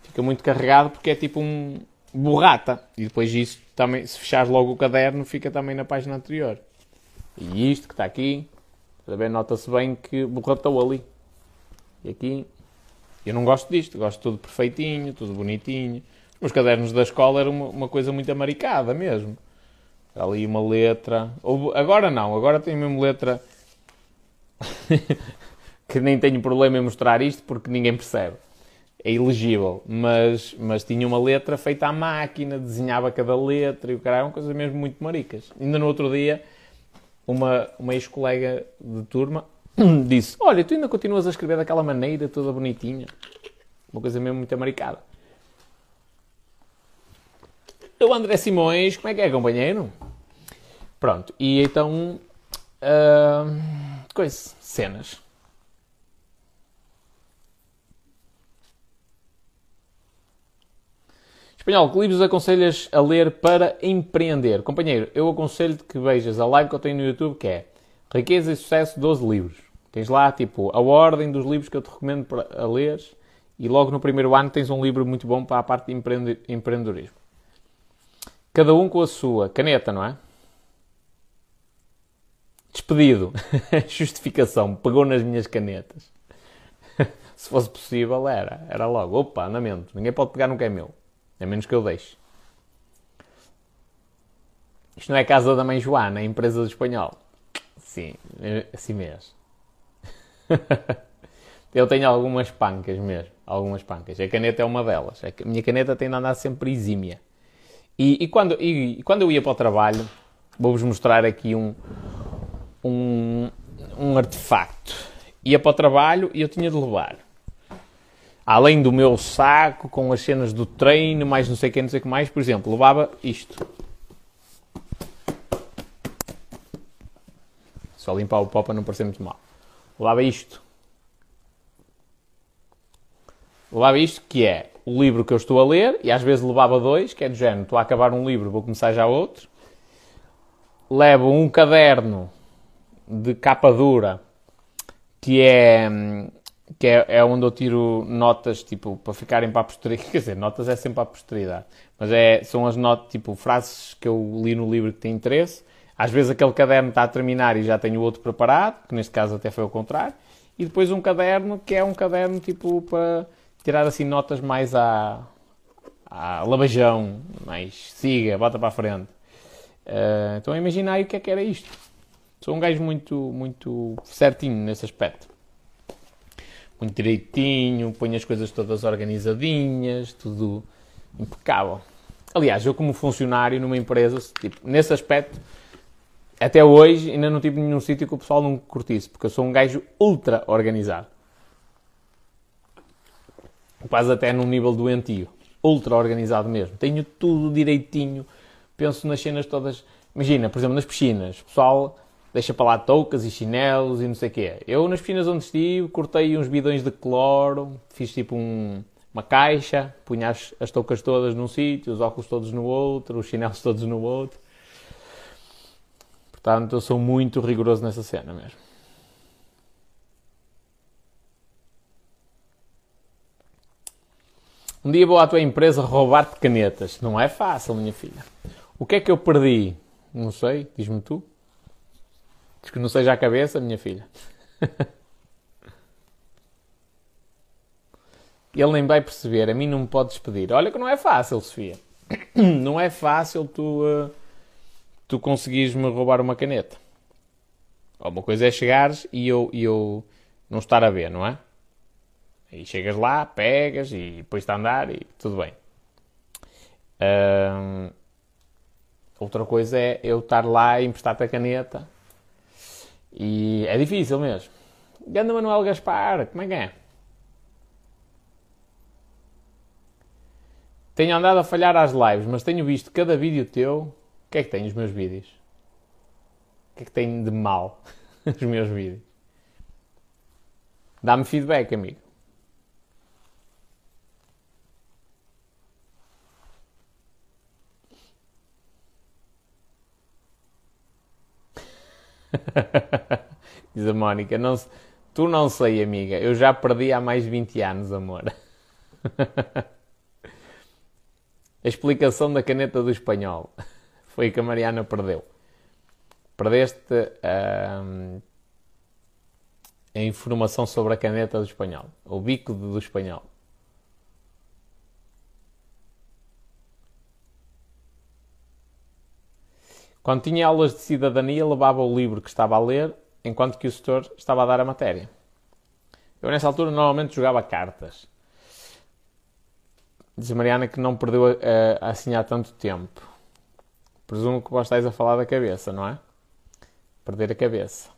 Fica muito carregado porque é tipo um borrata, e depois isso também, se fechares logo o caderno, fica também na página anterior. E isto que está aqui, ver? Nota-se bem que borratou ali. E aqui, eu não gosto disto, gosto tudo perfeitinho, tudo bonitinho. Os cadernos da escola eram uma, uma coisa muito amaricada mesmo ali uma letra. Agora não, agora tem mesmo letra que nem tenho problema em mostrar isto porque ninguém percebe. É elegível, mas, mas tinha uma letra feita à máquina, desenhava cada letra e o cara, uma coisa mesmo muito maricas. Ainda no outro dia, uma, uma ex-colega de turma disse: Olha, tu ainda continuas a escrever daquela maneira, toda bonitinha. Uma coisa mesmo muito amaricada. O André Simões, como é que é, companheiro? Pronto, e então. Uh, coisa, cenas. Espanhol, que livros aconselhas a ler para empreender? Companheiro, eu aconselho-te que vejas a live que eu tenho no YouTube que é Riqueza e Sucesso 12 livros. Tens lá, tipo, a ordem dos livros que eu te recomendo para a ler e logo no primeiro ano tens um livro muito bom para a parte de empreendedorismo. Cada um com a sua caneta, não é? Despedido. Justificação. Pegou nas minhas canetas. Se fosse possível, era. Era logo. Opa, andamento. Ninguém pode pegar no que é meu. A menos que eu deixe. Isto não é casa da mãe Joana, é empresa do espanhol. Sim, é assim mesmo. eu tenho algumas pancas mesmo. Algumas pancas. A caneta é uma delas. A minha caneta tem de andar sempre exímia. E, e, quando, e, quando eu ia para o trabalho, vou-vos mostrar aqui um, um, um artefacto. Ia para o trabalho e eu tinha de levar. Além do meu saco, com as cenas do treino, mais não sei o não sei o que mais, por exemplo, levava isto. Só limpar o pó para não parecer muito mal. Levava isto. Levava isto, que é o livro que eu estou a ler, e às vezes levava dois, que é do género, estou a acabar um livro, vou começar já outro. Levo um caderno de capa dura, que é, que é, é onde eu tiro notas, tipo, para ficarem para a posteridade. Quer dizer, notas é sempre para a posteridade. Mas é, são as notas, tipo, frases que eu li no livro que têm interesse. Às vezes aquele caderno está a terminar e já tenho o outro preparado, que neste caso até foi ao contrário. E depois um caderno que é um caderno, tipo, para tirar assim notas mais à, à labajão, mais siga, bota para a frente. Uh, então imaginai o que é que era isto. Sou um gajo muito, muito certinho nesse aspecto. Muito direitinho, ponho as coisas todas organizadinhas, tudo impecável. Aliás, eu como funcionário numa empresa, tipo, nesse aspecto, até hoje ainda não tive nenhum sítio que o pessoal não curtisse, porque eu sou um gajo ultra organizado quase até num nível doentio, ultra organizado mesmo. Tenho tudo direitinho, penso nas cenas todas. Imagina, por exemplo, nas piscinas, o pessoal deixa para lá toucas e chinelos e não sei o quê. Eu, nas piscinas onde estive, cortei uns bidões de cloro, fiz tipo um, uma caixa, punha as, as toucas todas num sítio, os óculos todos no outro, os chinelos todos no outro. Portanto, eu sou muito rigoroso nessa cena mesmo. Um dia vou à tua empresa roubar-te canetas. Não é fácil, minha filha. O que é que eu perdi? Não sei, diz-me tu. Diz que não seja a cabeça, minha filha. Ele nem vai perceber, a mim não me podes pedir. Olha que não é fácil, Sofia. Não é fácil tu, uh, tu conseguires-me roubar uma caneta. Uma coisa é chegares e eu, e eu não estar a ver, não é? E chegas lá, pegas e depois está a andar e tudo bem. outra coisa é eu estar lá e emprestar-te a caneta. E é difícil mesmo. Ganda Manuel Gaspar, como é que é? Tenho andado a falhar às lives, mas tenho visto cada vídeo teu. O que é que tem os meus vídeos? O que é que tem de mal os meus vídeos? Dá-me feedback, amigo. Diz a Mónica, não, tu não sei, amiga, eu já perdi há mais de 20 anos, amor. a explicação da caneta do espanhol foi que a Mariana perdeu. Perdeste hum, a informação sobre a caneta do espanhol, o bico do espanhol. Quando tinha aulas de cidadania, levava o livro que estava a ler, enquanto que o setor estava a dar a matéria. Eu, nessa altura, normalmente jogava cartas. Diz Mariana que não perdeu uh, assim há tanto tempo. Presumo que vós estáis a falar da cabeça, não é? Perder a cabeça.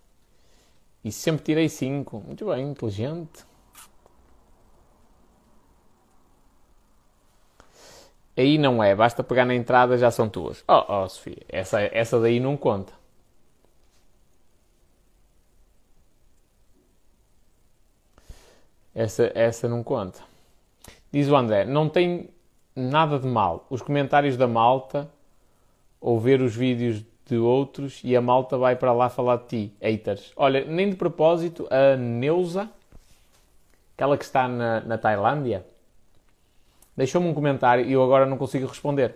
E sempre tirei 5. Muito bem, inteligente. Aí não é, basta pegar na entrada, já são tuas. Oh, oh Sofia, essa, essa daí não conta. Essa, essa não conta. Diz o André, não tem nada de mal. Os comentários da malta ou ver os vídeos de outros e a malta vai para lá falar de ti, haters. Olha, nem de propósito, a Neuza, aquela que está na, na Tailândia, deixou-me um comentário e eu agora não consigo responder.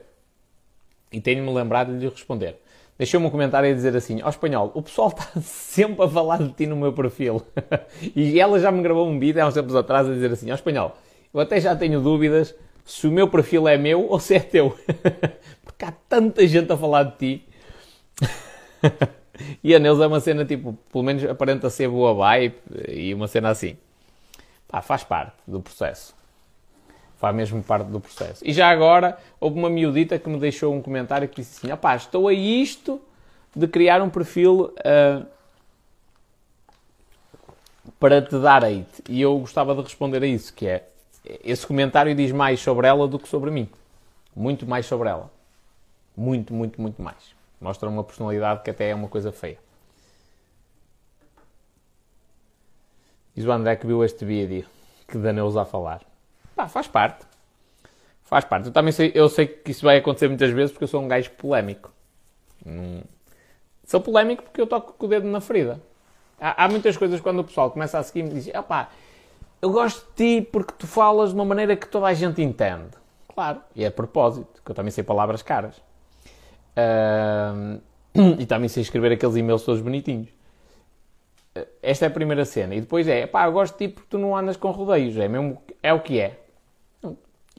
E tenho-me lembrado de lhe responder. Deixou-me um comentário a dizer assim: Ó oh, espanhol, o pessoal está sempre a falar de ti no meu perfil. e ela já me gravou um vídeo há uns tempos atrás a dizer assim: Ó oh, espanhol, eu até já tenho dúvidas se o meu perfil é meu ou se é teu. Porque há tanta gente a falar de ti. e a Neuza é uma cena tipo, pelo menos aparenta ser boa vibe e uma cena assim. Pá, faz parte do processo. Faz mesmo parte do processo. E já agora, houve uma miudita que me deixou um comentário que disse assim: pá, estou a isto de criar um perfil uh, para te dar hate. E eu gostava de responder a isso, que é, esse comentário diz mais sobre ela do que sobre mim. Muito mais sobre ela. Muito, muito, muito mais. Mostra uma personalidade que até é uma coisa feia. Diz o André que viu este vídeo que Daneuza a falar. Pá, faz parte. Faz parte. Eu também sei, eu sei que isso vai acontecer muitas vezes porque eu sou um gajo polémico. Hum. Sou polémico porque eu toco com o dedo na ferida. Há, há muitas coisas quando o pessoal começa a seguir-me e diz: opá, eu gosto de ti porque tu falas de uma maneira que toda a gente entende. Claro, e é a propósito, que eu também sei palavras caras. Uh, e também sei escrever aqueles e-mails todos bonitinhos. Uh, esta é a primeira cena. E depois é, pá, eu gosto de ti porque tu não andas com rodeios. É, mesmo, é o que é.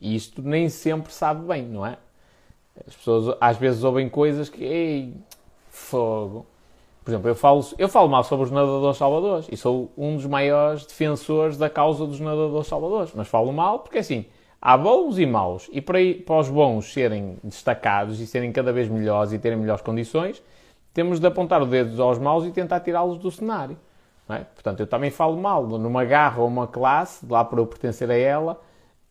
E isto nem sempre sabe bem, não é? As pessoas às vezes ouvem coisas que, ei, fogo. Por exemplo, eu falo, eu falo mal sobre os nadadores salvadores e sou um dos maiores defensores da causa dos nadadores salvadores. Mas falo mal porque, assim, Há bons e maus, e para, para os bons serem destacados e serem cada vez melhores e terem melhores condições, temos de apontar o dedo aos maus e tentar tirá-los do cenário. É? Portanto, eu também falo mal numa garra ou uma classe, lá para eu pertencer a ela,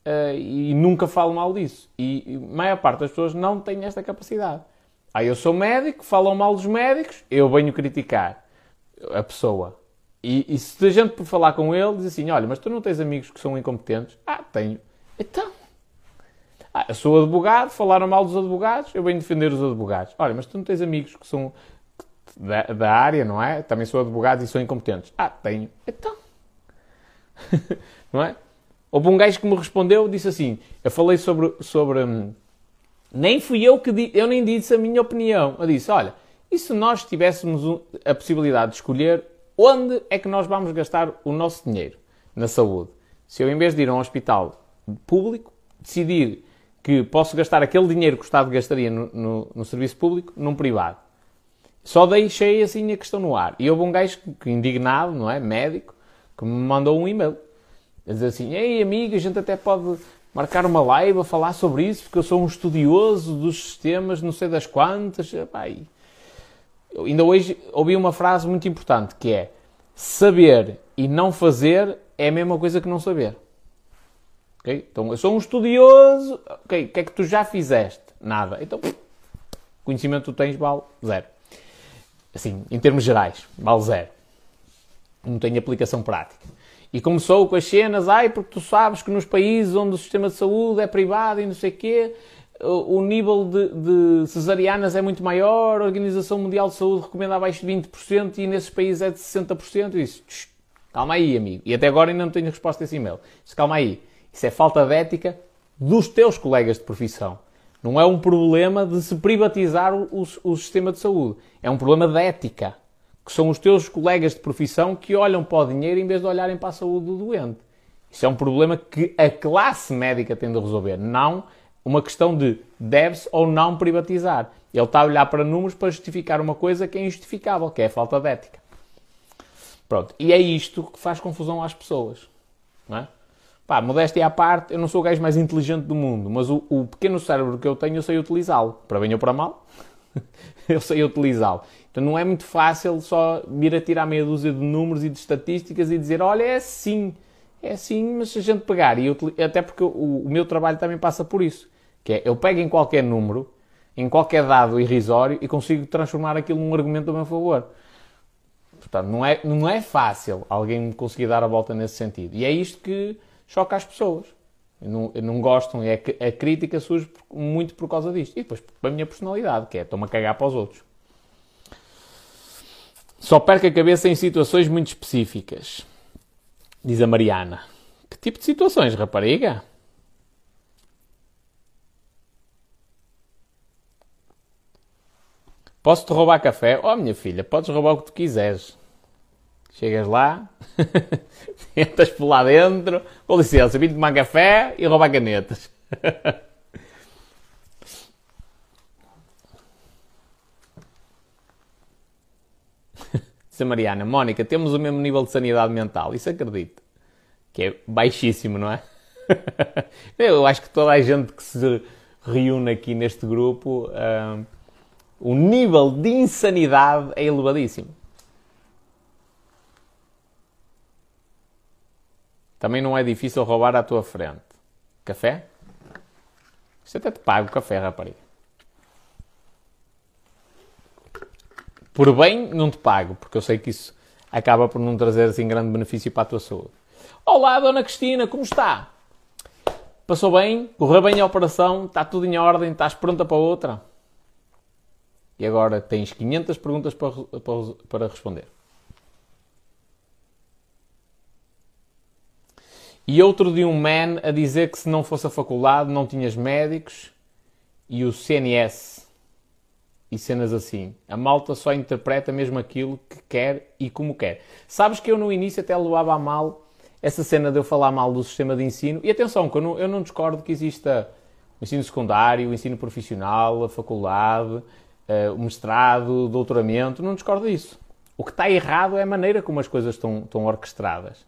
uh, e nunca falo mal disso. E, e a maior parte das pessoas não tem esta capacidade. Aí eu sou médico, falam mal dos médicos, eu venho criticar a pessoa. E, e se a gente por falar com ele diz assim: Olha, mas tu não tens amigos que são incompetentes? Ah, tenho. Então, ah, eu sou advogado, falaram mal dos advogados, eu venho defender os advogados. Olha, mas tu não tens amigos que são da, da área, não é? Também sou advogado e são incompetentes. Ah, tenho. Então. não é? Houve um gajo que me respondeu, disse assim, eu falei sobre, sobre hum, nem fui eu que eu nem disse a minha opinião. Eu disse, olha, e se nós tivéssemos a possibilidade de escolher onde é que nós vamos gastar o nosso dinheiro na saúde? Se eu, em vez de ir a um hospital público, decidir que posso gastar aquele dinheiro que o Estado gastaria no, no, no, serviço público num privado. Só deixei assim a questão no ar. E houve um gajo que, indignado, não é? Médico, que me mandou um e-mail. A dizer assim: Ei, amigo, a gente até pode marcar uma live a falar sobre isso, porque eu sou um estudioso dos sistemas, não sei das quantas. Pai. Ainda hoje ouvi uma frase muito importante que é: saber e não fazer é a mesma coisa que não saber. Okay? Então, eu sou um estudioso. Ok, o que é que tu já fizeste? Nada. Então, conhecimento tu tens, vale zero. Assim, em termos gerais, vale zero. Não tem aplicação prática. E começou com as cenas, ai, porque tu sabes que nos países onde o sistema de saúde é privado e não sei o quê, o nível de, de, cesarianas é muito maior, a Organização Mundial de Saúde recomenda abaixo de 20% e nesses países é de 60%. E isso, calma aí, amigo. E até agora ainda não tenho resposta a esse e-mail. calma aí. Isso é falta de ética dos teus colegas de profissão. Não é um problema de se privatizar o, o, sistema de saúde. É um problema de ética. Que são os teus colegas de profissão que olham para o dinheiro em vez de olharem para a saúde do doente. Isso é um problema que a classe médica tem de resolver. Não uma questão de deve-se ou não privatizar. Ele está a olhar para números para justificar uma coisa que é injustificável, que é a falta de ética. Pronto. E é isto que faz confusão às pessoas. Não é? Pá, modéstia à parte, eu não sou o gajo mais inteligente do mundo, mas o, o pequeno cérebro que eu tenho, eu sei utilizá-lo. Para bem ou para mal, eu sei utilizá-lo. Então não é muito fácil só vir a tirar meia dúzia de números e de estatísticas e dizer, olha, é assim, é assim, mas se a gente pegar, e até porque o, o meu trabalho também passa por isso, que é, eu pego em qualquer número, em qualquer dado irrisório e consigo transformar aquilo num argumento a meu favor. Portanto, não é, não é fácil alguém conseguir dar a volta nesse sentido. E é isto que choca as pessoas. Não, não gostam, e a, a crítica surge muito por causa disto. E depois para a minha personalidade, que é estou-me a cagar para os outros. Só perca a cabeça em situações muito específicas. Diz a Mariana. Que tipo de situações, rapariga? Posso-te roubar café? Oh, minha filha, podes roubar o que tu quiseres. Chegas lá, entras por lá dentro, com licença, vim tomar café e roubar canetas. Diz a Mariana, Mónica, temos o mesmo nível de sanidade mental. Isso acredito. Que é baixíssimo, não é? Eu acho que toda a gente que se reúne aqui neste grupo, uh, o nível de insanidade é elevadíssimo. Também não é difícil roubar à tua frente. Café? Isto até te pago café, rapariga. Por bem, não te pago, porque eu sei que isso acaba por não trazer assim grande benefício para a tua saúde. Olá, Dona Cristina, como está? Passou bem? Correu bem a operação? Está tudo em ordem? Estás pronta para outra? E agora tens 500 perguntas para, para, para responder. E outro de um man a dizer que se não fosse a faculdade não tinhas médicos e o CNS e cenas assim. A malta só interpreta mesmo aquilo que quer e como quer. Sabes que eu no início até levava a mal essa cena de eu falar mal do sistema de ensino. E atenção, que eu não, eu não discordo que exista o ensino secundário, o ensino profissional, a faculdade, uh, o mestrado, o doutoramento. Não discordo disso. O que está errado é a maneira como as coisas estão, estão orquestradas.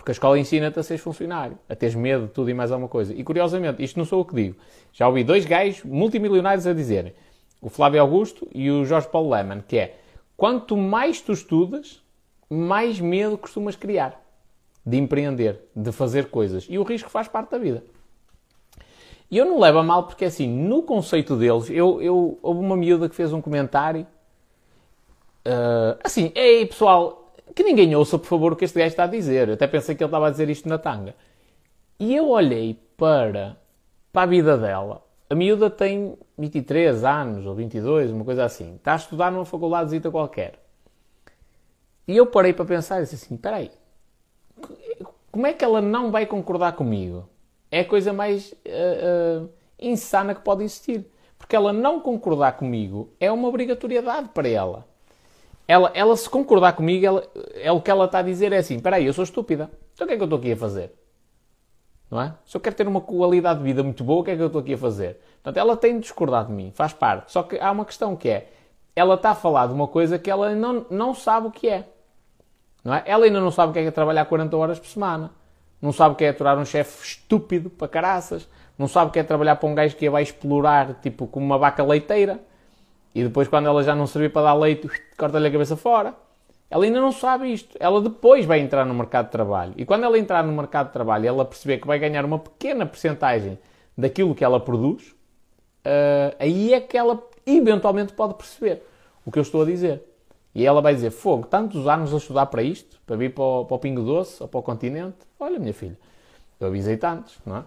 Porque a escola ensina-te a seres funcionário, a teres medo de tudo e mais alguma coisa. E curiosamente, isto não sou eu que digo. Já ouvi dois gajos multimilionários a dizerem, o Flávio Augusto e o Jorge Paulo Leman, que é quanto mais tu estudas, mais medo costumas criar de empreender, de fazer coisas. E o risco faz parte da vida. E eu não levo a mal porque, assim, no conceito deles, eu, eu houve uma miúda que fez um comentário. Uh, assim, ei pessoal, que ninguém ouça, por favor, o que este gajo está a dizer. Eu até pensei que ele estava a dizer isto na tanga. E eu olhei para, para a vida dela. A miúda tem 23 anos ou 22, uma coisa assim. Está a estudar numa faculdade qualquer. E eu parei para pensar e disse assim: espera aí, como é que ela não vai concordar comigo? É a coisa mais uh, uh, insana que pode existir. Porque ela não concordar comigo é uma obrigatoriedade para ela. Ela, ela se concordar comigo, ela, é o que ela está a dizer é assim: espera aí, eu sou estúpida. Então o que é que eu estou aqui a fazer? Não é? Se eu quero ter uma qualidade de vida muito boa, o que é que eu estou aqui a fazer? Portanto, ela tem de discordar de mim, faz parte. Só que há uma questão que é: ela está a falar de uma coisa que ela não, não sabe o que é. Não é? Ela ainda não sabe o que é, que é trabalhar 40 horas por semana. Não sabe o que é aturar um chefe estúpido para caraças. Não sabe o que é trabalhar para um gajo que a vai explorar, tipo, como uma vaca leiteira. E depois, quando ela já não servir para dar leite, corta-lhe a cabeça fora. Ela ainda não sabe isto. Ela depois vai entrar no mercado de trabalho. E quando ela entrar no mercado de trabalho ela perceber que vai ganhar uma pequena percentagem daquilo que ela produz, uh, aí é que ela eventualmente pode perceber o que eu estou a dizer. E ela vai dizer: Fogo, tantos anos a estudar para isto, para vir para o, para o Pingo Doce ou para o continente. Olha, minha filha, eu avisei tantos, não é?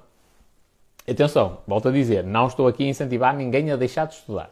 Atenção, volto a dizer: não estou aqui a incentivar ninguém a deixar de estudar.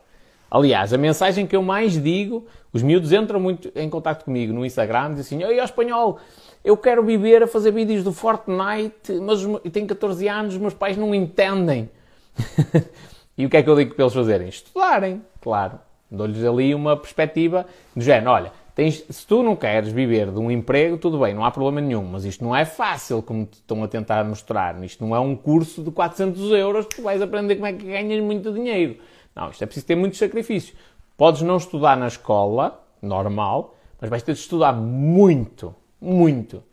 Aliás, a mensagem que eu mais digo, os miúdos entram muito em contato comigo no Instagram, dizem assim: Oi, espanhol, eu quero viver a fazer vídeos do Fortnite, mas tenho 14 anos, os meus pais não entendem. e o que é que eu digo para eles fazerem? Estudarem, claro. Dou-lhes ali uma perspectiva do género, olha, tens, se tu não queres viver de um emprego, tudo bem, não há problema nenhum, mas isto não é fácil, como te estão a tentar mostrar. Isto não é um curso de 400 euros que tu vais aprender como é que ganhas muito dinheiro. Não, isto é preciso ter muito sacrifício. Podes não estudar na escola, normal, mas vais ter de estudar muito, muito.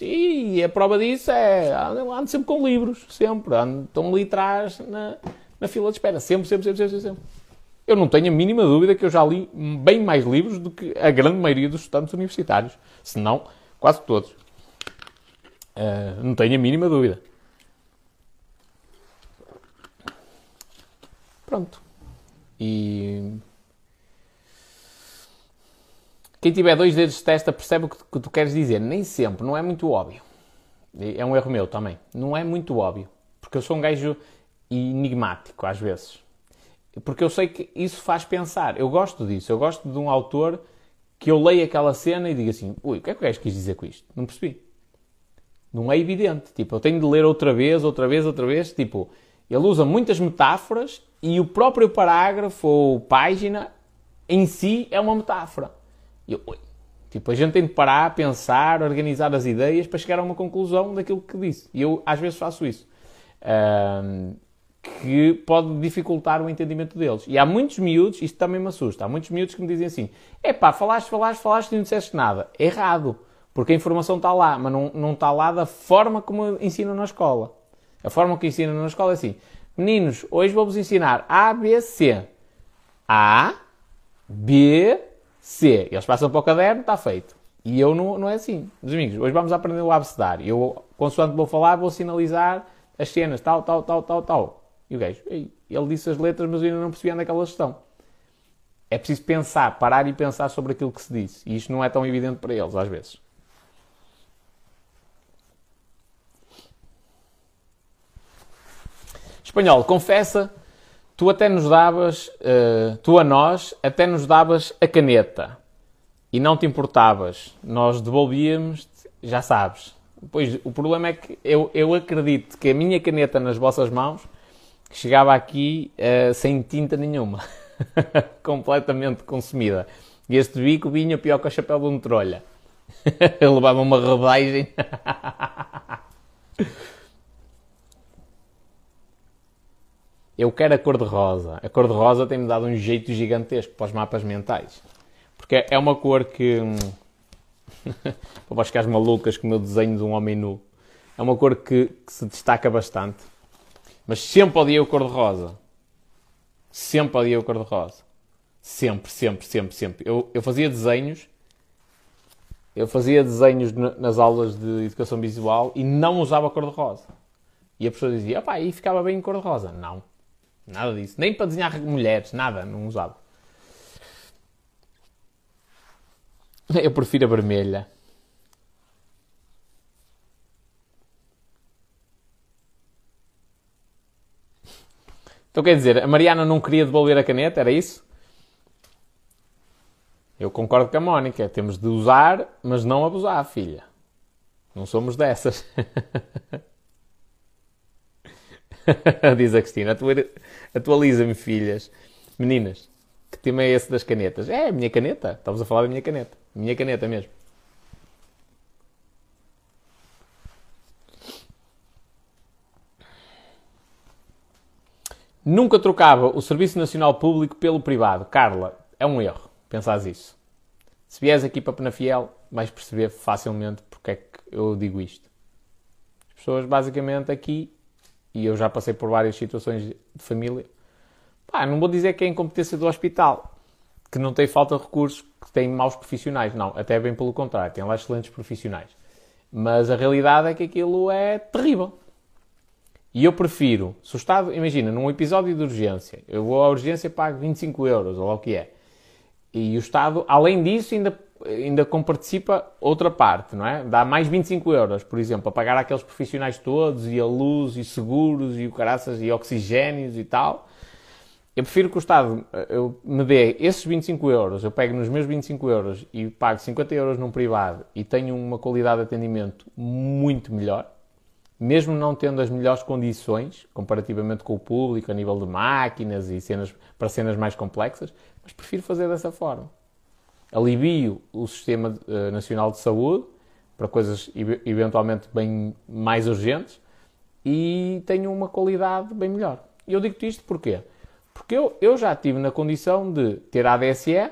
E a prova disso é, ando sempre com livros, sempre, estão ali atrás na, na fila de espera, sempre, sempre, sempre, sempre, sempre. Eu não tenho a mínima dúvida que eu já li bem mais livros do que a grande maioria dos estudantes universitários. Se não, quase todos. Uh, não tenho a mínima dúvida. Pronto. E. Quem tiver dois dedos de testa percebe o que tu queres dizer. Nem sempre, não é muito óbvio. É um erro meu também. Não é muito óbvio. Porque eu sou um gajo enigmático às vezes. Porque eu sei que isso faz pensar. Eu gosto disso. Eu gosto de um autor que eu leio aquela cena e digo assim: ui, o que é que o gajo quis dizer com isto? Não percebi. Não é evidente. Tipo, eu tenho de ler outra vez, outra vez, outra vez. Tipo, ele usa muitas metáforas e o próprio parágrafo ou página em si é uma metáfora. Eu, tipo, a gente tem de parar, pensar, organizar as ideias para chegar a uma conclusão daquilo que disse. E eu às vezes faço isso. Um, que pode dificultar o entendimento deles. E há muitos miúdos, isto também me assusta, há muitos miúdos que me dizem assim: é pá, falaste, falaste, falaste e não disseste nada. Errado. Porque a informação está lá, mas não, não está lá da forma como ensinam na escola. A forma que ensinam na escola é assim: meninos, hoje vou-vos ensinar A, B, C. A, B, C. Eles passam para o caderno, está feito. E eu não, não é assim. Meus amigos, hoje vamos aprender o abecedário. Eu, consoante vou falar, vou sinalizar as cenas, tal, tal, tal, tal, tal. E o gajo, ele disse as letras, mas eu ainda não percebi onde é que elas estão. É preciso pensar, parar e pensar sobre aquilo que se disse. E isto não é tão evidente para eles, às vezes. Espanhol, confessa, tu até nos davas, uh, tu a nós, até nos davas a caneta. E não te importavas. Nós devolvíamos, já sabes. Pois, o problema é que eu, eu acredito que a minha caneta nas vossas mãos chegava aqui uh, sem tinta nenhuma. Completamente consumida. E este bico vinha pior que o chapéu de um trolha. Ele levava uma rodagem. Eu quero a cor-de-rosa. A cor-de-rosa tem-me dado um jeito gigantesco para os mapas mentais. Porque é uma cor que. Hum, para as malucas com o meu desenho de um homem nu. É uma cor que, que se destaca bastante. Mas sempre odiei o cor-de-rosa. Sempre odiei o cor-de-rosa. Sempre, sempre, sempre, sempre. Eu, eu fazia desenhos. Eu fazia desenhos nas aulas de educação visual e não usava cor-de-rosa. E a pessoa dizia, pá, aí ficava bem em cor-de-rosa. Não. Nada disso. Nem para desenhar mulheres, nada, não usava. Eu prefiro a vermelha. Então quer dizer, a Mariana não queria devolver a caneta, era isso? Eu concordo com a Mónica, temos de usar, mas não abusar, filha. Não somos dessas. Diz a Cristina, atualiza-me, filhas. Meninas, que tema é esse das canetas? É, a minha caneta. Estamos a falar da minha caneta. Minha caneta mesmo. Nunca trocava o Serviço Nacional Público pelo privado. Carla, é um erro. Pensas isso. Se vieres aqui para Penafiel, vais perceber facilmente porque é que eu digo isto. As pessoas, basicamente, aqui e eu já passei por várias situações de família, pá, não vou dizer que é incompetência do hospital, que não tem falta de recursos, que tem maus profissionais. Não, até bem pelo contrário, tem lá excelentes profissionais. Mas a realidade é que aquilo é terrível. E eu prefiro, se o Estado, imagina, num episódio de urgência, eu vou à urgência e pago 25 euros, ou lá o que é. E o Estado, além disso, ainda ainda comparticipa outra parte, não é? Dá mais 25 euros, por exemplo, a pagar aqueles profissionais todos, e a luz, e seguros, e o caraças, e oxigénios e tal. Eu prefiro que o Estado eh, eu, me dê esses 25 euros, eu pego nos meus 25 euros e pago 50 euros num privado e tenho uma qualidade de atendimento muito melhor, mesmo não tendo as melhores condições, comparativamente com o público, a nível de máquinas e cenas, para cenas mais complexas, mas prefiro fazer dessa forma alivio o Sistema uh, Nacional de Saúde para coisas eventualmente bem mais urgentes e tenho uma qualidade bem melhor. E eu digo-te isto porquê? Porque eu, eu já estive na condição de ter ADSE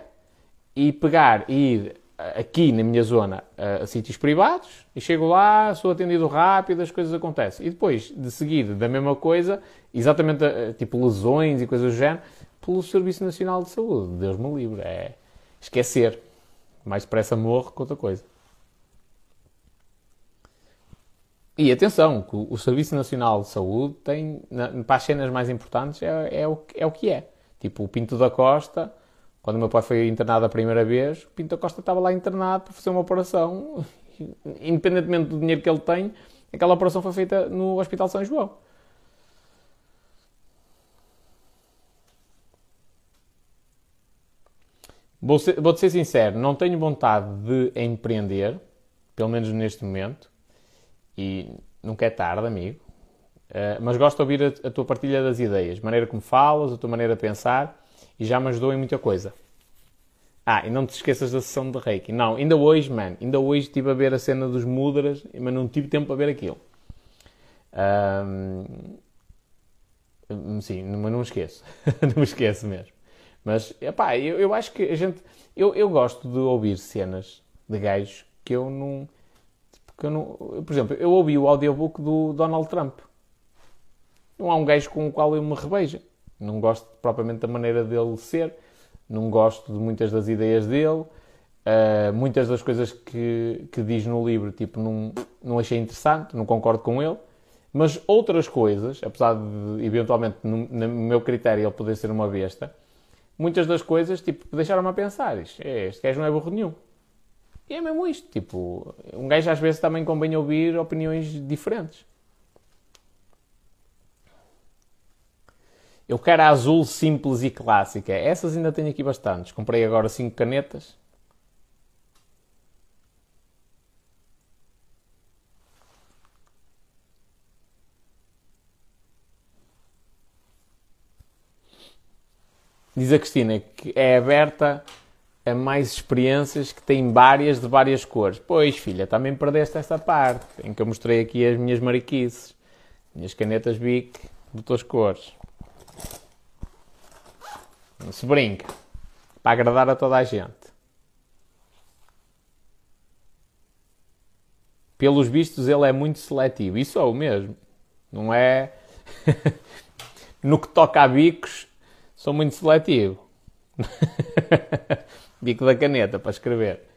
e pegar e ir eh, aqui na minha zona a, a sítios privados e chego lá, sou atendido rápido, as coisas acontecem. E depois de seguir da mesma coisa, exatamente eh, tipo lesões e coisas do género, pelo Serviço Nacional de Saúde. Deus me livre. É, esquecer. Mais depressa morre que outra coisa. E atenção, o Serviço Nacional de Saúde tem, para as cenas mais importantes, é, é, o, é o que é. Tipo, o Pinto da Costa, quando o meu pai foi internado a primeira vez, o Pinto da Costa estava lá internado para fazer uma operação, independentemente do dinheiro que ele tem, aquela operação foi feita no Hospital São João. Vou ser, vou ser sincero, não tenho vontade de empreender, pelo menos neste momento, e nunca é tarde, amigo, uh, mas gosto de ouvir a, a, tua partilha das ideias, a maneira como falas, a tua maneira de pensar, e já me ajudou em muita coisa. Ah, e não te esqueças da sessão de Reiki. Não, ainda hoje, mano, ainda hoje estive a ver a cena dos mudras, mas não tive tempo para ver aquilo. Um, sim, mas não me esqueço. não me esqueço mesmo. Mas, epá, eu, eu acho que a gente. Eu, eu gosto de ouvir cenas de gajos que eu não. Que eu não por exemplo, eu ouvi o audiobook do Donald Trump. Não há um gajo com o qual eu me reveja. Não gosto propriamente da maneira dele ser. Não gosto de muitas das ideias dele. Uh, muitas das coisas que, que diz no livro, tipo, não, não achei interessante, não concordo com ele. Mas outras coisas, apesar de, eventualmente, no, no meu critério, ele poder ser uma besta, muitas das coisas, tipo, deixaram-me a pensar. Isto, é, este gajo não é burro nenhum. E é mesmo isto, tipo, um gajo às vezes também convém ouvir opiniões diferentes. Eu quero a azul simples e clássica. Essas ainda tenho aqui bastantes. Comprei agora 5 canetas. Diz a Cristina que é aberta a mais experiências que tem várias de várias cores. Pois, filha, também perdeste essa parte em que eu mostrei aqui as minhas mariquices, minhas canetas Bic de todas as cores. Não se brinca. Para agradar a toda a gente. Pelos vistos, ele é muito seletivo. Isso é o mesmo. Não é. no que toca a bicos, sou muito seletivo. Bico da caneta para escrever.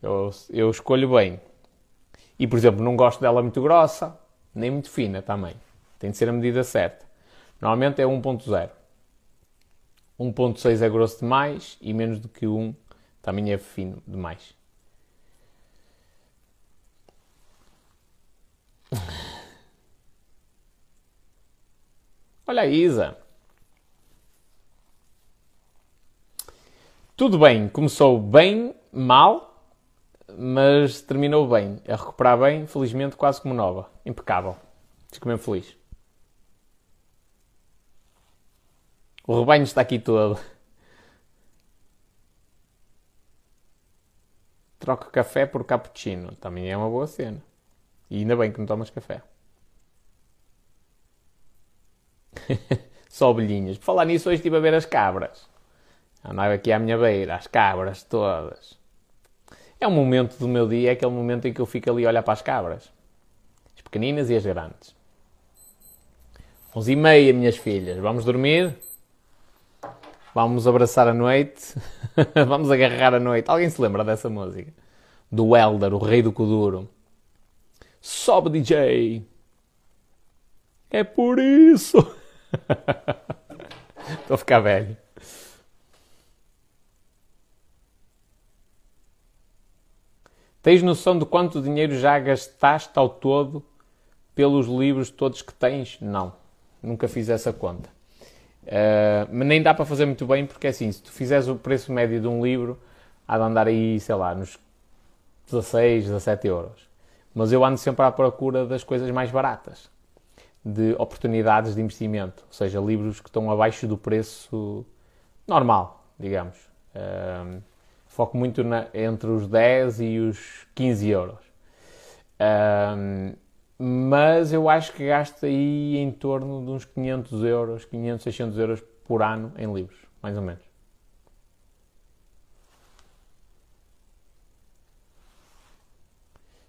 Eu, eu escolho bem. E, por exemplo, não gosto dela muito grossa, nem muito fina também. Tem de ser a medida certa. Normalmente é 1.0. 1.6 é grosso demais e menos do que 1 também é fino demais. Olha a Isa. Tudo bem, começou bem, mal, mas terminou bem. A recuperar bem, felizmente quase como nova. Impecável. Fico mesmo feliz. O rebanho está aqui todo. Troco café por cappuccino. Também é uma boa cena. E ainda bem que não tomas café. Só ovelhinhas. Por falar nisso, hoje estive a ver as cabras. Andava aqui à minha beira, as cabras todas. É um momento do meu dia, é aquele momento em que eu fico ali a olhar para as cabras. As pequeninas e as grandes. 11 e meia, minhas filhas. Vamos dormir? Vamos abraçar a noite? Vamos agarrar a noite. Alguém se lembra dessa música? Do Elder, o rei do Kuduro. Sobe, DJ! É por isso! Estou a ficar velho. Tens noção de quanto dinheiro já gastaste ao todo pelos livros todos que tens? Não, nunca fiz essa conta. Uh, mas nem dá para fazer muito bem, porque é assim, se tu fizeres o preço médio de um livro, há de andar aí, sei lá, nos 16, 17 euros. Mas eu ando sempre à procura das coisas mais baratas, de oportunidades de investimento, ou seja, livros que estão abaixo do preço normal, digamos. Uh, foco muito na, entre os 10 e os 15 euros. Um, mas eu acho que gasto aí em torno de uns 500 euros, 500, 600 euros por ano em livros, mais ou menos.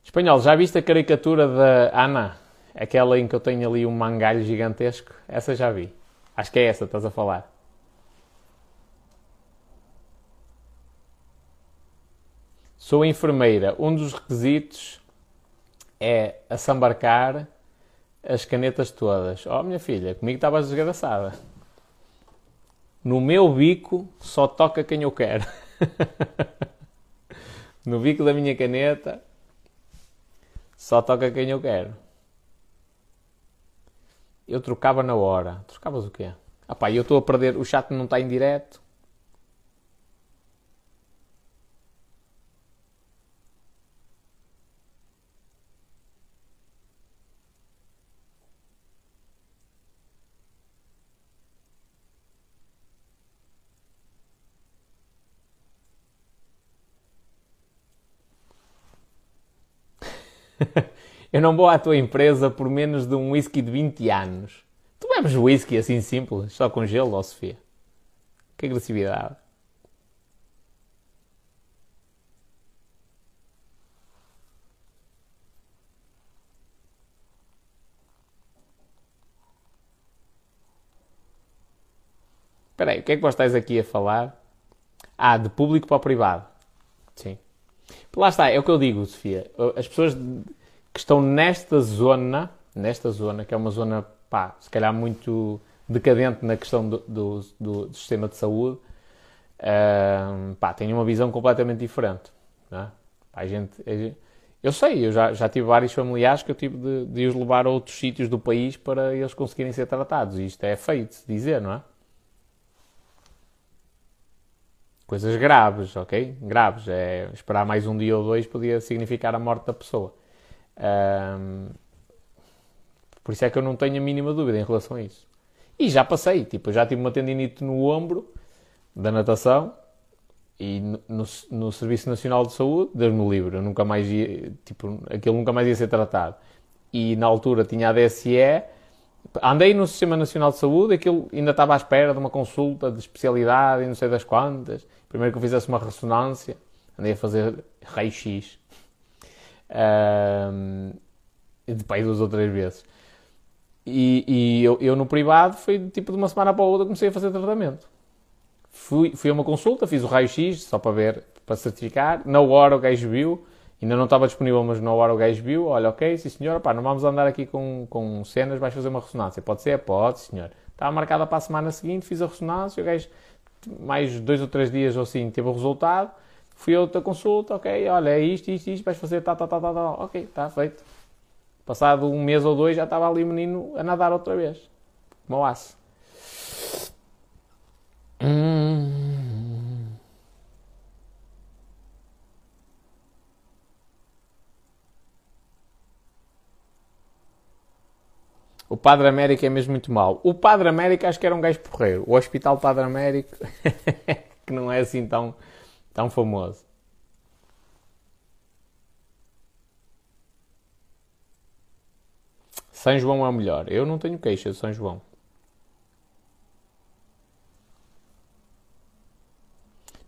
Espanhol, já viste a caricatura da Ana? Aquela em que eu tenho ali um mangalho gigantesco? Essa já vi. Acho que é essa estás a falar. Sou enfermeira. Um dos requisitos é assambarcar as canetas todas. Oh, minha filha, comigo estavas desgraçada. No meu bico só toca quem eu quero. no bico da minha caneta só toca quem eu quero. Eu trocava na hora. Trocavas o quê? Ah pá, eu estou a perder. O chat não está em direto. Eu não vou à tua empresa por menos de um whisky de 20 anos. Tu bebes whisky assim simples, só com gelo, ó Sofia? Que agressividade. Espera aí, o que é que vós estáis aqui a falar? Ah, de público para o privado. Sim. Lá está, é o que eu digo, Sofia. As pessoas que estão nesta zona, nesta zona, que é uma zona, pá, se calhar muito decadente na questão do, do, do, sistema de saúde, uh, pá, têm uma visão completamente diferente. É? pá, a gente, a gente, eu sei, eu já, já tive vários familiares que eu tive de, de os levar a outros sítios do país para eles conseguirem ser tratados. E isto é feio de se dizer, não é? coisas graves, ok? Graves. É, esperar mais um dia ou dois podia significar a morte da pessoa. Um, por isso é que eu não tenho a mínima dúvida em relação a isso. E já passei, tipo, já tive uma tendinite no ombro da natação e no, no, no Serviço Nacional de Saúde, Deus me livre, eu nunca mais ia, tipo, aquilo nunca mais ia ser tratado. E na altura tinha a DSE, andei no Sistema Nacional de Saúde, aquilo ainda estava à espera de uma consulta de especialidade e não sei das quantas. Primeiro que eu fizesse uma ressonância, andei a fazer raio-x. Um, e depois duas ou três vezes. E, e eu, eu, no privado foi tipo de uma semana para a outra comecei a fazer tratamento. Fui, fui a uma consulta, fiz o raio-x só para ver, para certificar. Na hora o gajo viu, ainda não estava disponível, mas na hora o gajo viu. Olha, ok, sim senhor, pá, não vamos andar aqui com, com cenas, vais fazer uma ressonância. Pode ser? Pode, senhor. Estava marcada para a semana seguinte, fiz a ressonância, o gajo mais dois ou três dias ou assim, teve o resultado. Fui a outra consulta, ok, olha, é isto, isto, isto, vais fazer tal, tal, tal, tal, tal. ok, está feito. Passado um mês ou dois já estava ali o menino a nadar outra vez. Como aço. Hum. O Padre América é mesmo muito mau. O Padre América acho que era um gajo porreiro. O Hospital Padre América, que não é assim tão, tão famoso. São João é o melhor. Eu não tenho queixa de São João.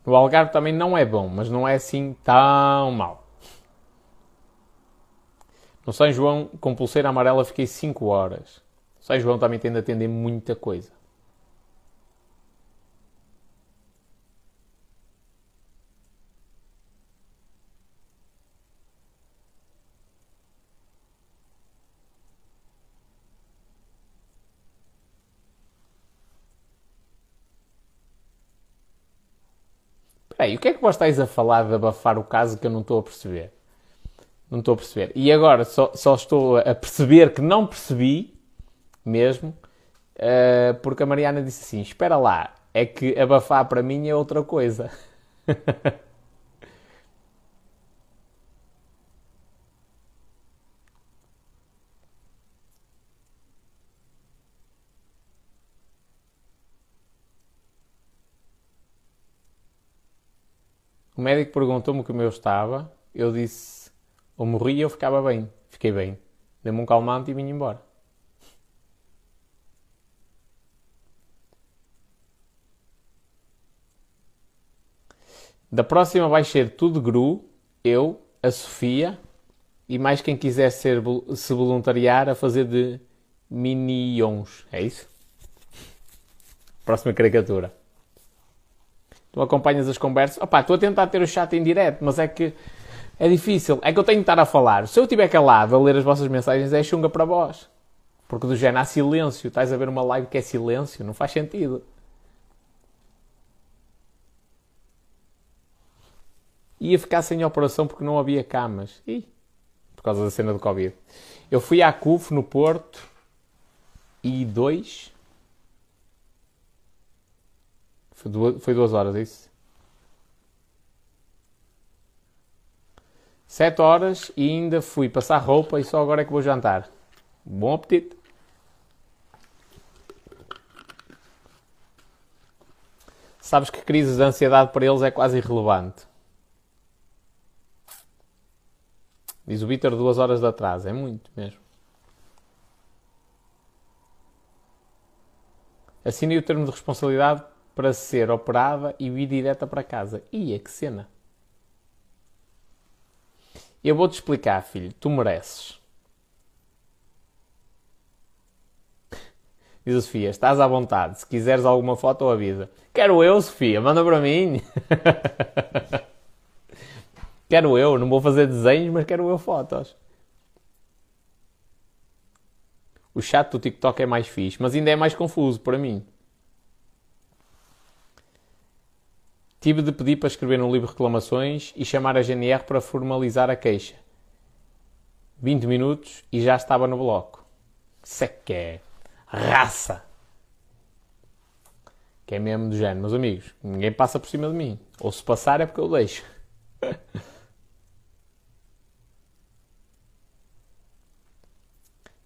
No Algarve também não é bom, mas não é assim tão mal. No São João, com pulseira amarela, fiquei 5 horas. O São João também tende a atender muita coisa. O que é que vós estáis a falar de abafar o caso que eu não estou a perceber? Não estou a perceber. E agora só, só estou a perceber que não percebi mesmo, uh, porque a Mariana disse assim: Espera lá, é que abafar para mim é outra coisa. médico perguntou-me como eu estava, eu disse ou morria ou ficava bem. Fiquei bem. Dei-me um calmante e vim embora. Da próxima vai ser tudo Gru, eu, a Sofia e mais quem quiser ser, se voluntariar a fazer de minions. É isso? Próxima caricatura. Tu acompanhas as conversas. Opa, estou a tentar ter o chat em direto, mas é que é difícil. É que eu tenho de estar a falar. Se eu estiver calado a ler as vossas mensagens, é chunga para vós. Porque do género há silêncio. Estás a ver uma live que é silêncio. Não faz sentido. Ia ficar sem operação porque não havia camas. Ih, por causa da cena do Covid. Eu fui à CUF no Porto e dois. Foi duas, horas, é isso? 7 horas e ainda fui passar roupa e só agora é que vou jantar. Bom apetite! Sabes que crises de ansiedade para eles é quase irrelevante. Diz o Vitor duas horas de atraso. É muito mesmo. Assinei o termo de responsabilidade para ser operada e ir direta para casa. Ia, que cena! Eu vou-te explicar, filho. Tu mereces. Diz a Sofia, estás à vontade. Se quiseres alguma foto, avisa. Quero eu, Sofia, manda para mim. quero eu, não vou fazer desenhos, mas quero eu fotos. O chat do TikTok é mais fixe, mas ainda é mais confuso para mim. Tive de pedir para escrever no livro reclamações e chamar a GNR para formalizar a queixa. 20 minutos e já estava no bloco. Isso é que é raça. Que é mesmo do género. Meus amigos, ninguém passa por cima de mim. Ou se passar é porque eu deixo.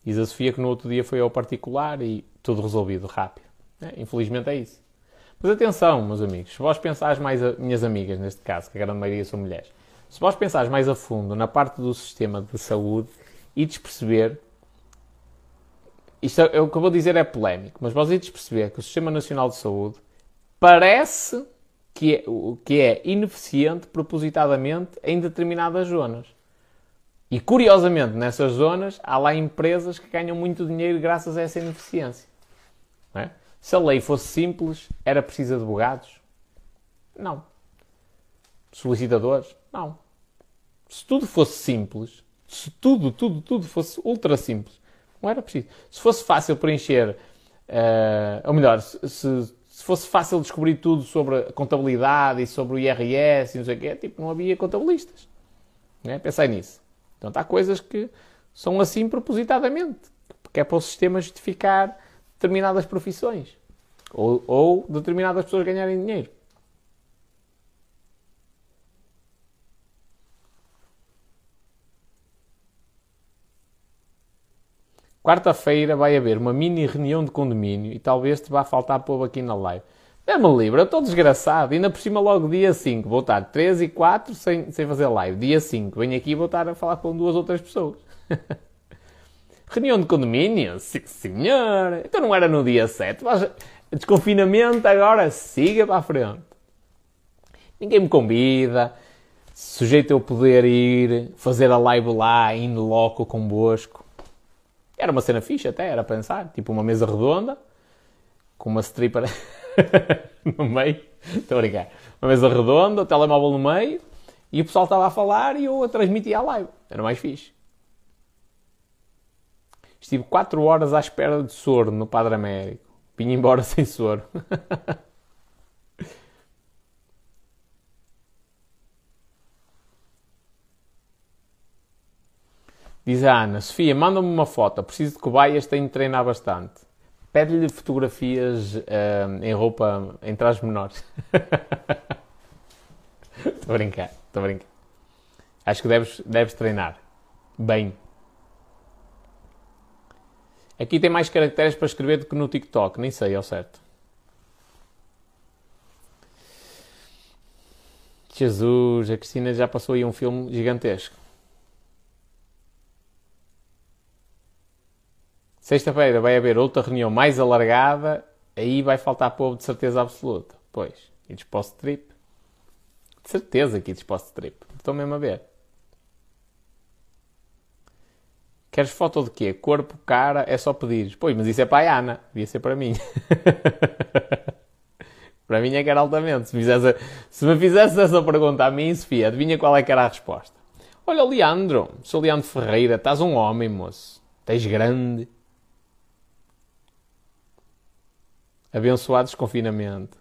Diz a Sofia que no outro dia foi ao particular e tudo resolvido rápido. É, infelizmente é isso. Mas atenção, meus amigos, se vós pensares mais, a, minhas amigas neste caso, que a grande maioria são mulheres, se vós pensares mais a fundo na parte do sistema de saúde e desperceber isto é, o que eu vou dizer é polémico, mas vós ides perceber que o Sistema Nacional de Saúde parece que é, que é ineficiente propositadamente em determinadas zonas. E curiosamente, nessas zonas, há lá empresas que ganham muito dinheiro graças a essa ineficiência. É? Se a lei fosse simples, era preciso advogados? Não. Solicitadores? Não. Se tudo fosse simples, se tudo, tudo, tudo fosse ultra simples, não era preciso. Se fosse fácil preencher, uh, ou melhor, se, se, fosse fácil descobrir tudo sobre a contabilidade e sobre o IRS e não sei o quê, tipo, não havia contabilistas. Né? Pensei nisso. Então há coisas que são assim propositadamente, porque é para o sistema justificar determinadas profissões ou, ou determinadas pessoas ganharem dinheiro. Quarta-feira vai haver uma mini reunião de condomínio e talvez te vá faltar povo aqui na live. Dê-me livre, eu estou desgraçado. Ainda por cima logo dia 5. Vou estar 3 e 4 sem, sem fazer live. Dia 5. Venho aqui e vou estar a falar com duas outras pessoas. reunião de condomínio? Sim, senhor. Então não era no dia 7. Mas desconfinamento agora siga para a frente. Ninguém me convida. Sujeito eu poder ir fazer a live lá, indo loco convosco. Era uma cena fixa até, era pensar. Tipo uma mesa redonda, com uma stripper no meio. Estou a brincar. Uma mesa redonda, o telemóvel no meio, e o pessoal estava a falar e eu a transmitir a live. Era mais fixe. Estive 4 horas à espera de soro no Padre Américo. Vim embora sem soro. Diz a Ana, Sofia, manda-me uma foto, preciso de cobaias, tenho de treinar bastante. Pede-lhe fotografias uh, em roupa, em trajes menores. Estou a brincar, estou a brincar. Acho que deves, deves treinar. Bem. Aqui tem mais caracteres para escrever do que no TikTok, nem sei ao certo. Jesus, a Cristina já passou aí um filme gigantesco. Sexta-feira vai haver outra reunião mais alargada, aí vai faltar povo de certeza absoluta. Pois, e disposto trip? De certeza que disposto trip. Estou mesmo a ver. Queres foto de quê? Corpo, cara, é só pedir. Pois, mas isso é para a Ana, devia ser para mim. para mim é que era altamente. Se, fizesse, se me fizesse essa pergunta a mim, Sofia, adivinha qual é que era a resposta? Olha, Leandro, sou Leandro Ferreira, estás um homem, moço. Estás grande. Abençoados confinamento.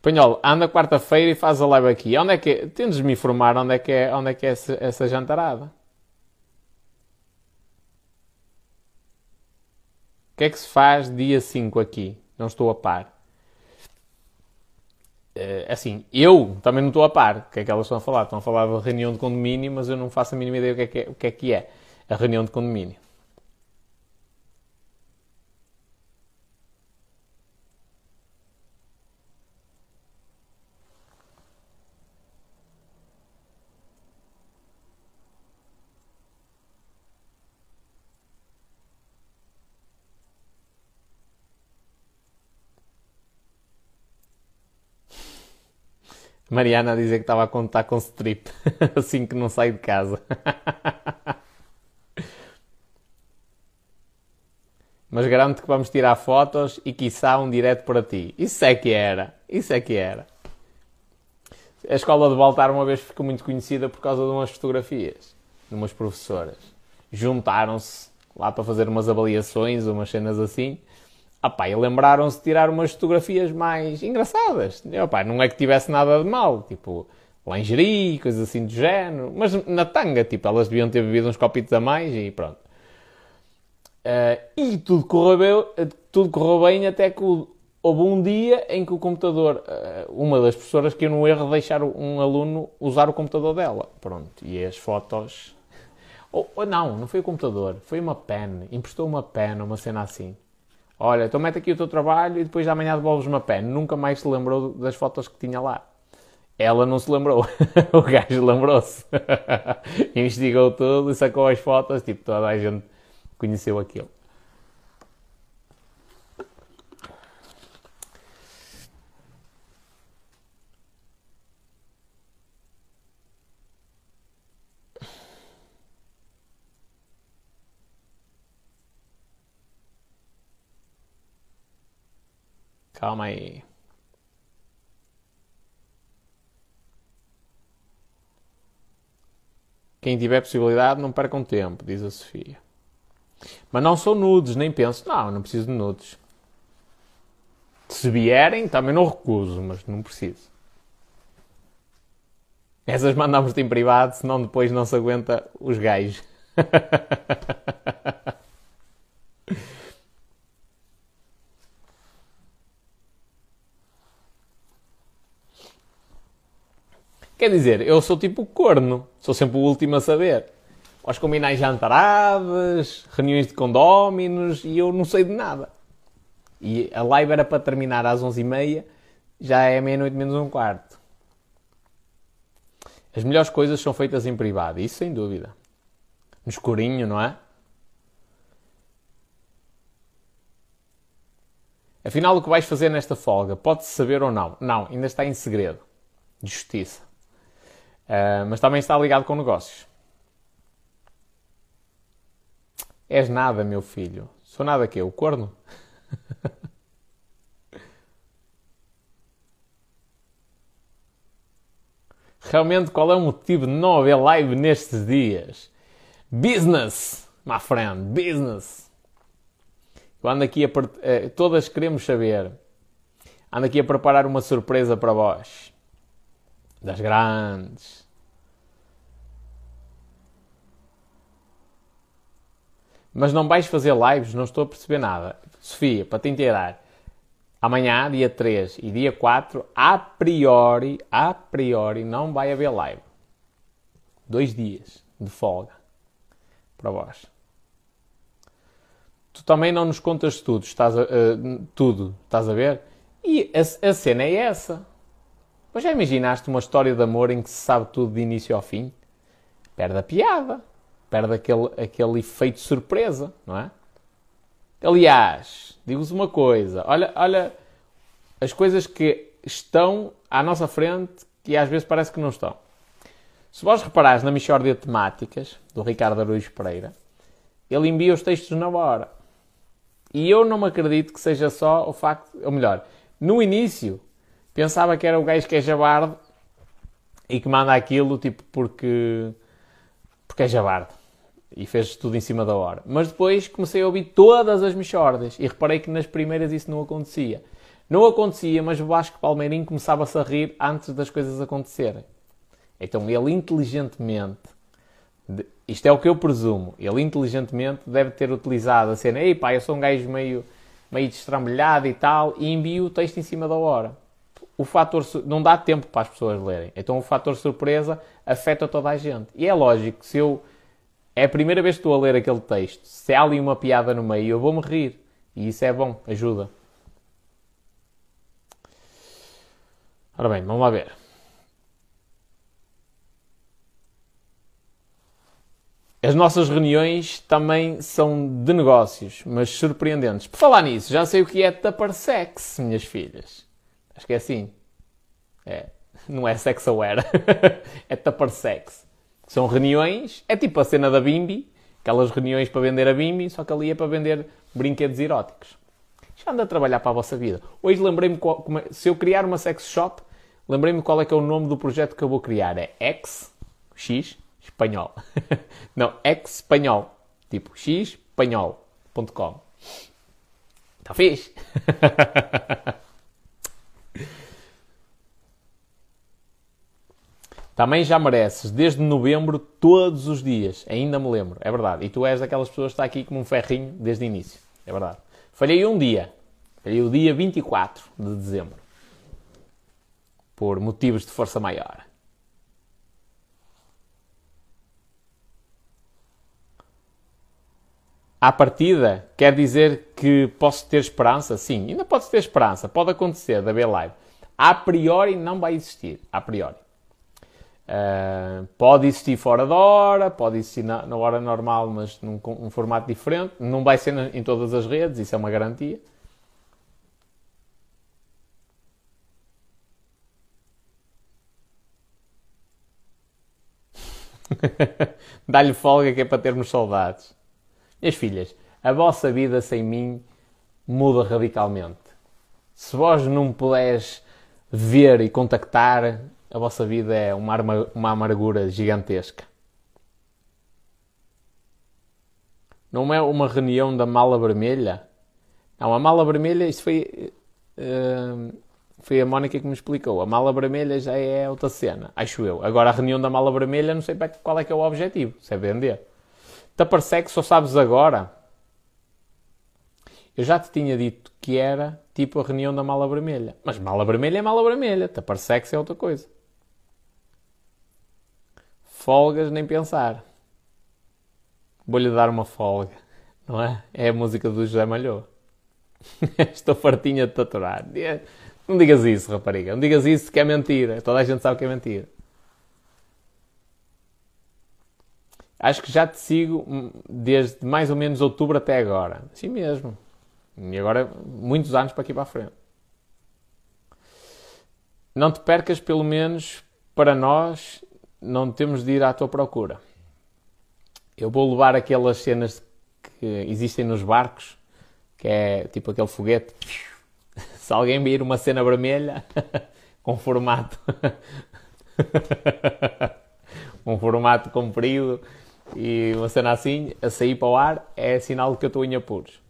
Espanhol, anda quarta-feira e faz a live aqui. Onde é que é? Tendes de me informar onde é que é, onde é, que é essa, essa jantarada. O que é que se faz dia 5 aqui? Não estou a par. Eh, assim, eu também não estou a par o que é que elas estão a falar. Estão a falar de reunião de condomínio, mas eu não faço a mínima ideia do que é que é, o que é, que é a reunião de condomínio. Mariana a dizer que estava a contar com strip, assim que não sai de casa. Mas garanto que vamos tirar fotos e quiçá um direto para ti. Isso é que era. Isso é que era. A escola de Baltar uma vez ficou muito conhecida por causa de umas fotografias de umas professoras. Juntaram-se lá para fazer umas avaliações, umas cenas assim. Apá, e lembraram-se de tirar umas fotografias mais engraçadas. Apá, não é que tivesse nada de mal, tipo lingerie, coisas assim do género, mas na tanga, tipo, elas deviam ter bebido uns copitos a mais e pronto. Uh, e tudo correu, bem, tudo correu bem até que houve um dia em que o computador, uh, uma das professoras que no erro de deixar um aluno usar o computador dela. Pronto, e as fotos. Ou, ou não, não foi o computador, foi uma pen, emprestou uma pen, uma cena assim. Olha, então mete aqui o teu trabalho e depois de amanhã devolves uma pen. Nunca mais se lembrou das fotos que tinha lá. Ela não se lembrou. o gajo lembrou-se. Investigou tudo e sacou as fotos. Tipo, toda a gente conheceu aquilo. Calma aí. Quem tiver possibilidade, não percam tempo, diz a Sofia. Mas não são nudes, nem penso, não, não preciso de nudes. Se vierem, também não recuso, mas não preciso. Essas mandamos-te em privado, senão depois não se aguenta os gajos. Quer dizer, eu sou tipo corno, sou sempre o último a saber. Aos combinais jantaradas, reuniões de condóminos e eu não sei de nada. E a live era para terminar às 11h30, já é meia-noite menos um quarto. As melhores coisas são feitas em privado, isso sem dúvida. No escurinho, não é? Afinal, o que vais fazer nesta folga? Pode-se saber ou não? Não, ainda está em segredo. Justiça. Uh, mas também está ligado com negócios. És nada, meu filho. Sou nada que O corno? Realmente, qual é o motivo de não haver live nestes dias? Business, my friend, business. Eu ando aqui a. Eh, todas queremos saber. Ando aqui a preparar uma surpresa para vós. Das grandes. mas não vais fazer lives, não estou a perceber nada. Sofia, para te inteirar, amanhã, dia 3 e dia 4, a priori, a priori, não vai haver live. Dois dias de folga para vós. Tu também não nos contas tudo, estás a, uh, tudo, estás a ver? E a, a cena é essa. Mas já imaginaste uma história de amor em que se sabe tudo de início ao fim? Perde a piada perde aquele, aquele efeito surpresa, não é? Aliás, digo-vos uma coisa: olha, olha as coisas que estão à nossa frente que às vezes parece que não estão. Se vós reparares na Michórdia de Temáticas, do Ricardo Araújo Pereira, ele envia os textos na hora. E eu não me acredito que seja só o facto, ou melhor, no início pensava que era o gajo que é jabardo e que manda aquilo tipo porque, porque é jabardo e fez tudo em cima da hora. Mas depois comecei a ouvir todas as Michordas e reparei que nas primeiras isso não acontecia. Não acontecia, mas o Vasco Palmeirinho começava-se a rir antes das coisas acontecerem. Então ele inteligentemente, isto é o que eu presumo, ele inteligentemente deve ter utilizado a cena, ei pá, eu sou um gajo meio, meio destrambelhado e tal, e envio o texto em cima da hora. O fator, não dá tempo para as pessoas lerem. Então o fator surpresa afeta toda a gente. E é lógico, se eu é a primeira vez que estou a ler aquele texto. Se há ali uma piada no meio, eu vou-me rir. E isso é bom, ajuda. Ora bem, vamos lá ver. As nossas reuniões também são de negócios, mas surpreendentes. Por falar nisso, já sei o que é tapar sex, minhas filhas. Acho que é assim. É. não é sex aware, é Tupper Sex. São reuniões, é tipo a cena da Bimbi, aquelas reuniões para vender a Bimbi, só que ali é para vender brinquedos eróticos. Já anda a trabalhar para a vossa vida. Hoje lembrei-me, é, se eu criar uma sex shop, lembrei-me qual é que é o nome do projeto que eu vou criar. É X, X, espanhol. não, X espanhol. Tipo, X espanhol.com. Está fixe? Também já mereces, desde novembro, todos os dias. Ainda me lembro, é verdade. E tu és daquelas pessoas que está aqui como um ferrinho desde o início. É verdade. Falhei um dia. Falhei o dia 24 de dezembro. Por motivos de força maior. À partida, quer dizer que posso ter esperança? Sim, ainda pode ter esperança. Pode acontecer da B-Live. A priori não vai existir. A priori. Uh, pode existir fora da hora, pode existir na, na hora normal, mas num, num, formato diferente. Não vai ser em todas as redes, isso é uma garantia. Dá-lhe folga que é para termos saudades. Minhas filhas, a vossa vida sem mim muda radicalmente. Se vós não me puderes ver e contactar, a vossa vida é uma, uma amargura gigantesca. Não é uma reunião da mala vermelha? Não, a mala vermelha, isso foi, uh, foi a Mónica que me explicou. A mala vermelha já é outra cena, acho eu. Agora a reunião da mala vermelha, não sei qual é que é o objetivo, se é vender. Te que só sabes agora. Eu já te tinha dito que era tipo a reunião da mala vermelha. Mas mala vermelha é mala vermelha, te que é outra coisa. Folgas nem pensar. Vou-lhe dar uma folga, não é? É a música do José Malhou. Estou fartinha de tatuar. Não digas isso, rapariga. Não digas isso que é mentira. Toda a gente sabe que é mentira. Acho que já te sigo desde mais ou menos outubro até agora. Assim mesmo. E agora, muitos anos para aqui para a frente. Não te percas, pelo menos para nós, não temos de ir à tua procura. Eu vou levar aquelas cenas que existem nos barcos, que é tipo aquele foguete. Se alguém vir uma cena vermelha com formato um formato comprido e uma cena assim a sair para o ar é sinal de que eu estou em apuros.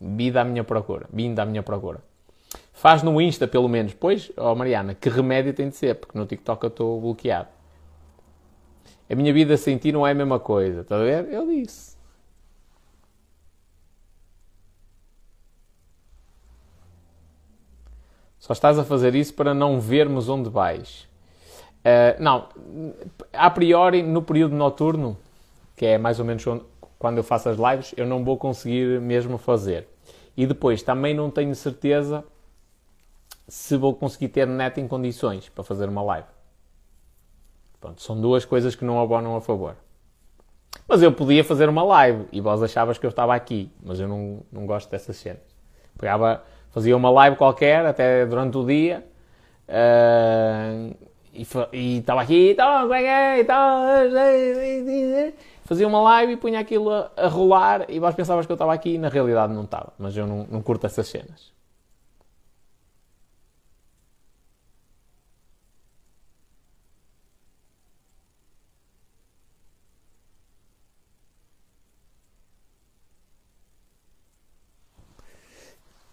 Vida à minha procura, vinda à minha procura. Faz no Insta, pelo menos. Pois, oh Mariana, que remédio tem de ser? Porque no TikTok eu estou bloqueado. A minha vida sem ti não é a mesma coisa. Está a ver? Eu disse. Só estás a fazer isso para não vermos onde vais. Uh, não, a priori, no período noturno, que é mais ou menos quando eu faço as lives, eu não vou conseguir mesmo fazer. E depois, também não tenho certeza se vou conseguir ter net em condições para fazer uma live. Pronto, são duas coisas que não abonam a favor. Mas eu podia fazer uma live e vós achavas que eu estava aqui, mas eu não, não gosto dessas cenas. Pegava, fazia uma live qualquer, até durante o dia, uh, e, estava aqui, então, como é que é? Fazia uma live e punha aquilo a, a rolar e vós pensavas que eu estava aqui e na realidade não estava. Mas eu não, não curto essas cenas.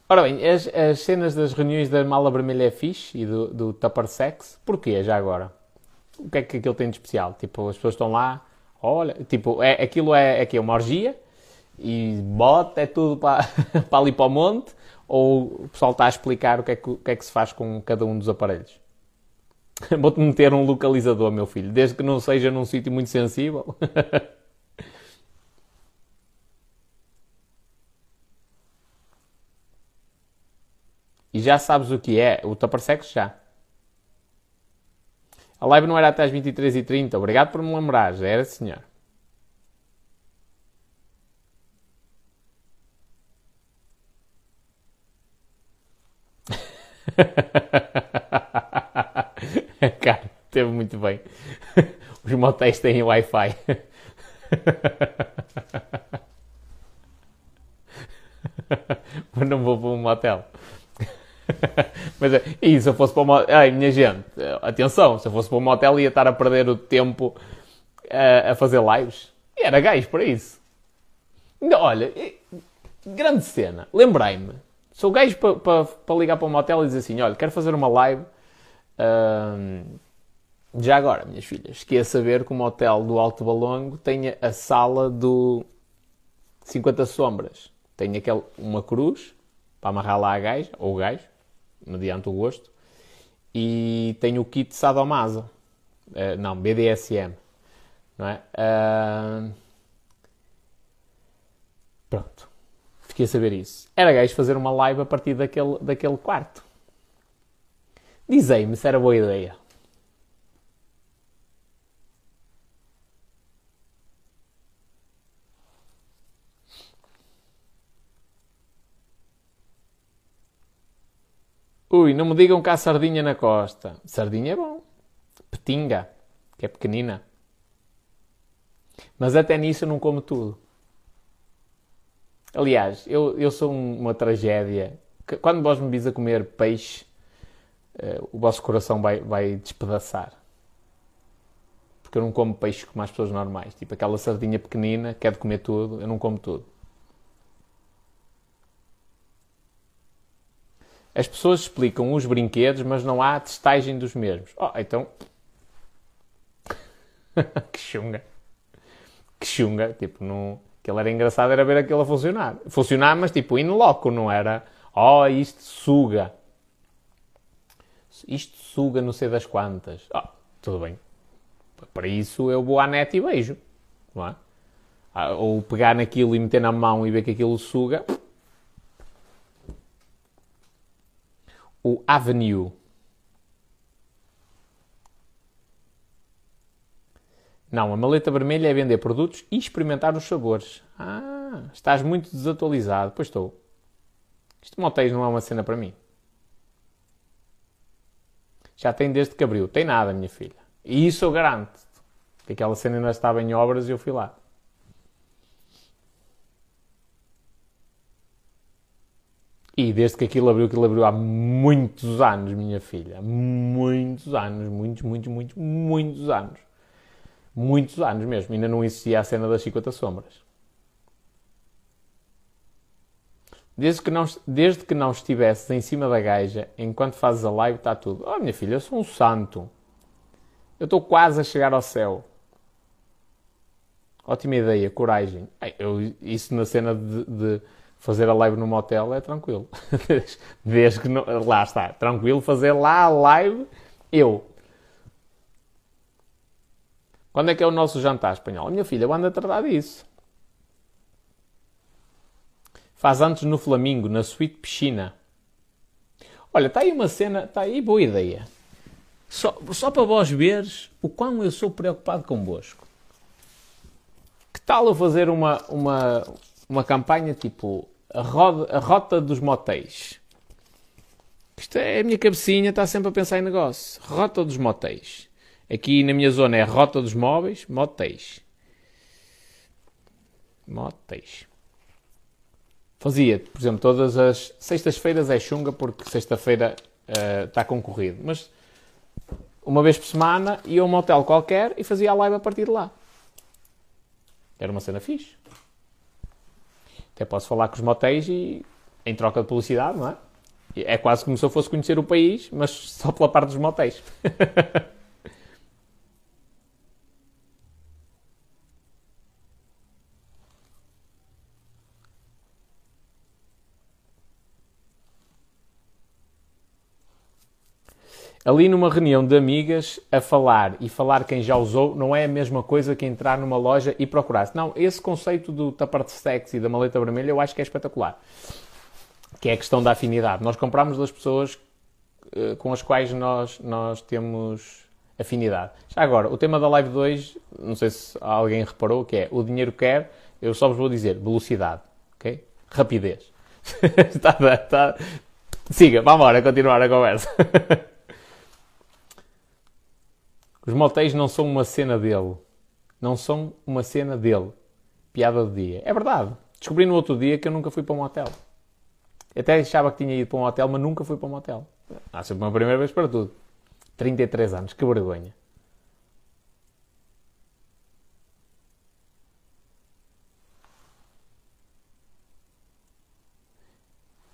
Ora bem, as, as, cenas das reuniões da mala vermelha é fixe e do, do Tupper Sex, porquê já agora? O que é que aquilo tem de especial? Tipo, as pessoas estão lá, olha, tipo, é, aquilo é, é que é uma orgia e bota, é tudo para, para ali para o monte, ou o pessoal está a explicar o que é que, que, é que se faz com cada um dos aparelhos? Vou-te meter um localizador, meu filho, desde que não seja num sítio muito sensível. E já sabes o que é, o Tupper Sex já. A live não era até às 23h30. Obrigado por me lembrar, já era senhor. Cara, teve muito bem. Os motéis têm Wi-Fi. Mas não vou para um motel. Mas, e se eu fosse para um motel... Ai, minha gente, atenção, se eu fosse para um motel ia estar a perder o tempo a, a fazer lives. E era gajo para isso. Olha, grande cena. Lembrei-me. Sou gajo para, ligar para um motel e dizer assim, olha, quero fazer uma live... já agora, minhas filhas, queria saber que o motel do Alto Balongo tenha a sala do 50 Sombras. Tem aquele, uma cruz para amarrar lá a gaja, ou o gajo, mediante o gosto, e tem o kit Sadomasa. Uh, não, BDSM. Não é? Uh... Pronto. Fiquei a saber isso. Era gajo fazer uma live a partir daquele, daquele quarto. Dizei-me se era boa ideia. Ui, não me digam que há sardinha na costa. Sardinha é bom. Petinga, que é pequenina. Mas até nisso eu não como tudo. Aliás, eu, eu sou uma tragédia. Quando vós me vis a comer peixe, uh, o vosso coração vai, vai despedaçar. Porque eu não como peixe como as pessoas normais. Tipo aquela sardinha pequenina, quer de comer tudo, eu não como tudo. As pessoas explicam os brinquedos, mas não há testagem dos mesmos. Oh, então. que chunga. Que chunga. Tipo, não. Aquilo era engraçado, era ver aquilo a funcionar. Funcionar, mas tipo, in loco, não era. Oh, isto suga. Isto suga não sei das quantas. Oh, tudo bem. Para isso eu vou à net e beijo. Não é? Ah, ou pegar naquilo e meter na mão e ver que aquilo suga. O Avenue. Não, a maleta vermelha é vender produtos e experimentar os sabores. Ah, estás muito desatualizado. Pois estou. Isto motéis não é uma cena para mim. Já tem desde que abriu. Tem nada, minha filha. E isso eu garanto. Que aquela cena ainda estava em obras e eu fui lá. E desde que aquilo abriu, aquilo abriu há muitos anos, minha filha. Muitos anos, muitos, muitos, muitos, muitos anos. Muitos anos mesmo. Ainda não existia a cena das 50 sombras. Desde que, não, desde que não estivesses em cima da gaja, enquanto fazes a live, está tudo. Oh, minha filha, eu sou um santo. Eu estou quase a chegar ao céu. Ótima ideia, coragem. Eu, isso na cena de, de fazer a live no motel é tranquilo. Desde que não, lá está, tranquilo fazer lá a live eu. Quando é que é o nosso jantar espanhol? Minha filha, anda a tratar disso. Faz antes no Flamingo, na suíte piscina. Olha, está aí uma cena, está aí boa ideia. Só, só para vós veres o quão eu sou preocupado convosco. Que tal eu fazer uma, uma, uma campanha tipo a, roda, a rota dos motéis. Isto é a minha cabecinha, está sempre a pensar em negócio. Rota dos motéis. Aqui na minha zona é rota dos móveis, motéis. Motéis. Fazia, por exemplo, todas as sextas-feiras é chunga porque sexta-feira uh, está concorrido. Mas uma vez por semana ia a um motel qualquer e fazia a live a partir de lá. Era uma cena fixe. Até posso falar com os motéis e em troca de publicidade, não é? É quase como se eu fosse conhecer o país, mas só pela parte dos motéis. ali numa reunião de amigas a falar e falar quem já usou não é a mesma coisa que entrar numa loja e procurar. Não, esse conceito do tapar de sexy e da maleta vermelha eu acho que é espetacular. Que é a questão da afinidade. Nós compramos das pessoas uh, com as quais nós, nós temos afinidade. Já agora, o tema da Live 2, não sei se alguém reparou, que é o dinheiro quer, eu só vos vou dizer velocidade, ok? Rapidez. está, está... Siga, vamos embora continuar a conversa. Os motéis não são uma cena dele. Não são uma cena dele. Piada do dia. É verdade. Descobri no outro dia que eu nunca fui para um hotel. Até achava que tinha ido para um hotel, mas nunca fui para um hotel. Há sempre uma primeira vez para tudo. 33 anos, que vergonha.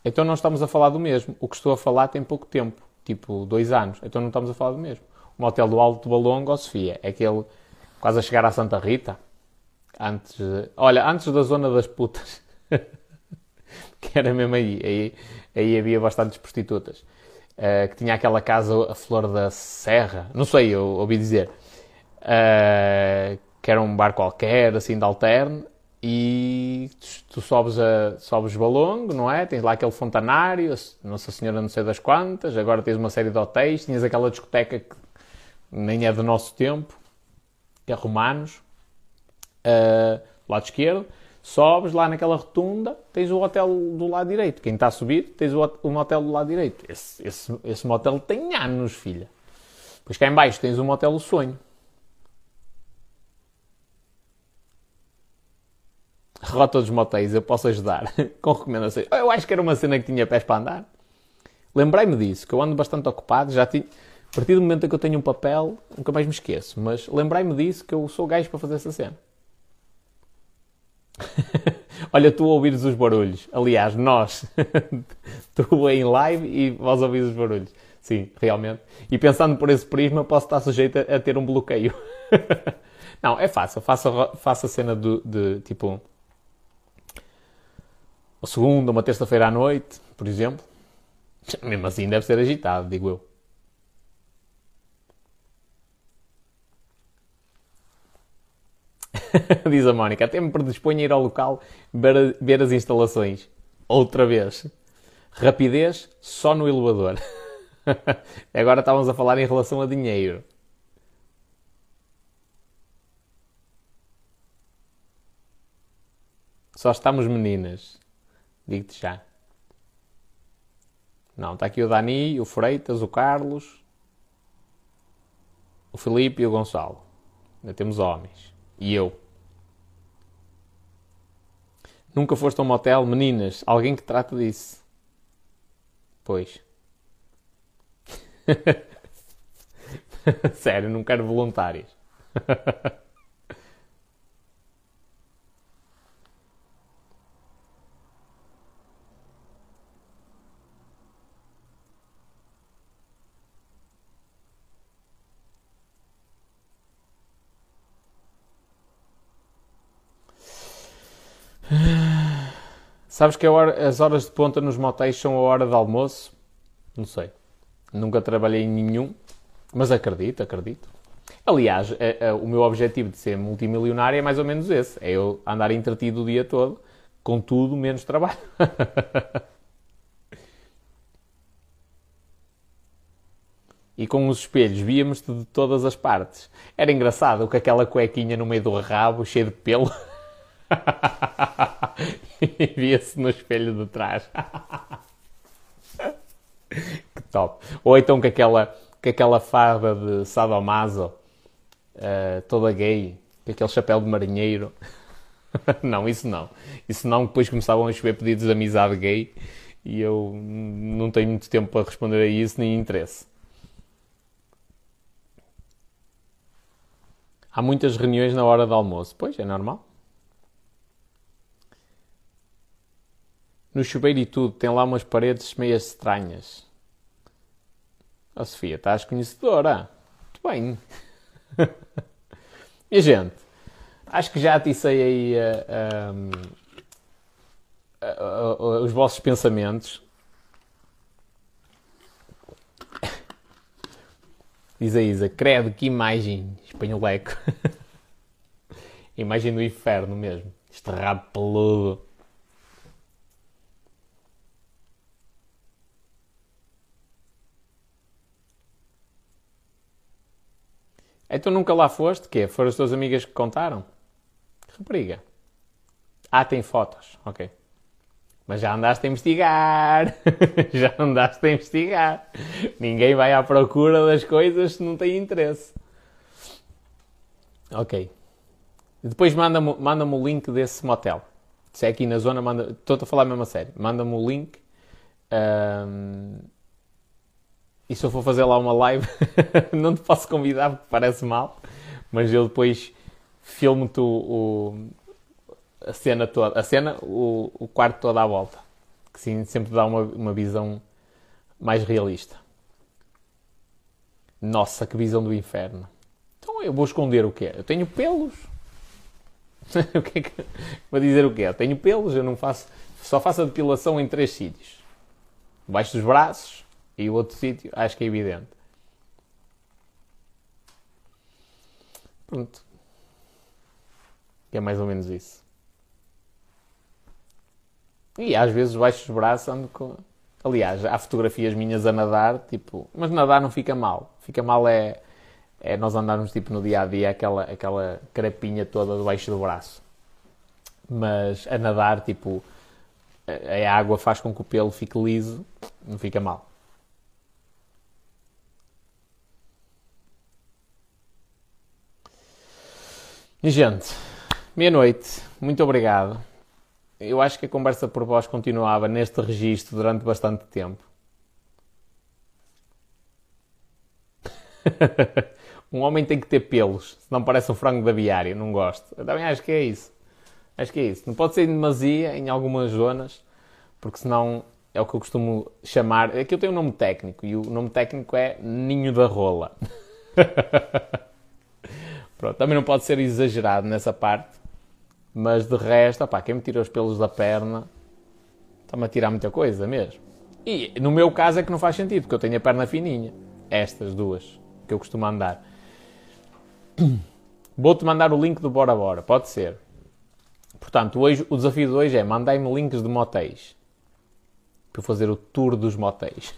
Então não estamos a falar do mesmo. O que estou a falar tem pouco tempo, tipo dois anos. Então não estamos a falar do mesmo. Motel do Alto Balongo, ou Sofia, é aquele quase a chegar à Santa Rita. Antes, olha, antes da zona das putas. que era mesmo aí. Aí, aí havia bastantes prostitutas. Uh, que tinha aquela casa, a Flor da Serra. Não sei, eu ouvi dizer. Uh, que era um bar qualquer, assim, de alterne e tu sobes, a, sobes Balongo, não é? Tens lá aquele fontanário, Nossa Senhora não sei das quantas, agora tens uma série de hotéis, tinhas aquela discoteca que nem é do nosso tempo, que é Romanos, uh, lado esquerdo, sobes lá naquela rotunda, tens o hotel do lado direito. Quem está a subir, tens o, um hotel do lado direito. Esse, esse, esse motel tem anos, filha. Pois cá em baixo tens o motel O Sonho. Rota dos motéis, eu posso ajudar com recomendações. Eu acho que era uma cena que tinha pés para andar. Lembrei-me disso, que eu ando bastante ocupado, já tinha... A partir do momento em que eu tenho um papel, nunca mais me esqueço. Mas lembrei-me disso, que eu sou gajo para fazer essa cena. Olha, tu ouvires os barulhos. Aliás, nós. tu em live e vós ouvires os barulhos. Sim, realmente. E pensando por esse prisma, posso estar sujeito a, ter um bloqueio. Não, é fácil. Faça, a cena de, de tipo uma segunda, uma terça-feira à noite, por exemplo. Mesmo assim deve ser agitado, digo eu. Diz a Mónica, até me predisponho a ir ao local ver, ver as instalações. Outra vez. Rapidez só no elevador. Agora estávamos a falar em relação a dinheiro. Só estamos meninas. Digo-te já. Não, está aqui o Dani, o Freitas, o Carlos, o Felipe e o Gonçalo. Ainda temos homens. E eu. Nunca foste a um motel, meninas? Alguém que trata disso? Pois. Sério, não quero voluntários. Sabes que hora, as horas de ponta nos motéis são a hora de almoço? Não sei. Nunca trabalhei em nenhum, mas acredito, acredito. Aliás, é, é, o meu objetivo de ser multimilionário é mais ou menos esse: é eu andar entretido o dia todo, com tudo menos trabalho. e com os espelhos víamos-te de todas as partes. Era engraçado com aquela cuequinha no meio do rabo, cheio de pelo. e via-se no espelho de trás. que top. Ou então com aquela, com aquela farda de sadomaso, uh, toda gay, com aquele chapéu de marinheiro. não, isso não. Isso não, depois começavam a chover pedidos de amizade gay e eu não tenho muito tempo para responder a isso, nem interesse. Há muitas reuniões na hora do almoço. Pois, é normal. No chuveiro e tudo, tem lá umas paredes meio estranhas. Oh, Sofia, estás conhecedora? Muito bem. e gente, acho que já aticei aí uh, uh, uh, os vossos pensamentos. Diz a Isa, credo, que imagem, espanholeco. imagem do inferno mesmo. Este rabo peludo. Então nunca lá foste? Quê? Foram as tuas amigas que contaram? Rapariga. Ah, tem fotos. Ok. Mas já andaste a investigar. já andaste a investigar. Ninguém vai à procura das coisas se não tem interesse. Ok. Depois manda-me manda o link desse motel. Se é aqui na zona, manda. Estou-te a falar a mesma série. Manda-me o link. Um, e se eu for fazer lá uma live, não te posso convidar porque parece mal, mas eu depois filmo-te o, o, a cena toda, a cena, o, o quarto todo à volta, que sim, sempre dá uma, uma visão mais realista. Nossa, que visão do inferno. Então eu vou esconder o quê? Eu tenho pelos. o que é que... Vou dizer o quê? Eu tenho pelos, eu não faço. Só faço a depilação em três sítios: debaixo dos braços e o outro sítio, acho que é evidente. Pronto. É mais ou menos isso. E às vezes baixo os braços ando com. Aliás, há fotografias minhas a nadar, tipo. Mas nadar não fica mal. Fica mal é é nós andarmos tipo no dia a dia aquela, aquela crepinha toda debaixo do braço. Mas a nadar, tipo, a, a água faz com que o pelo fique liso, não fica mal. Gente, meia-noite, muito obrigado. Eu acho que a conversa por voz continuava neste registro durante bastante tempo. Um homem tem que ter pelos, senão parece um frango de aviário, não gosto. Eu também acho que é isso. Acho que é isso. Não pode ser em demasia em algumas zonas, porque senão é o que eu costumo chamar. Aqui eu tenho um nome técnico e o nome técnico é ninho da rola. Pronto, também não pode ser exagerado nessa parte, mas de resto, opá, quem me tira os pelos da perna está-me a tirar muita coisa mesmo. E no meu caso é que não faz sentido, porque eu tenho a perna fininha. Estas duas que eu costumo andar. Vou-te mandar o link do Bora Bora, pode ser. Portanto, hoje, o desafio de hoje é mandai-me links de motéis. Para fazer o tour dos motéis.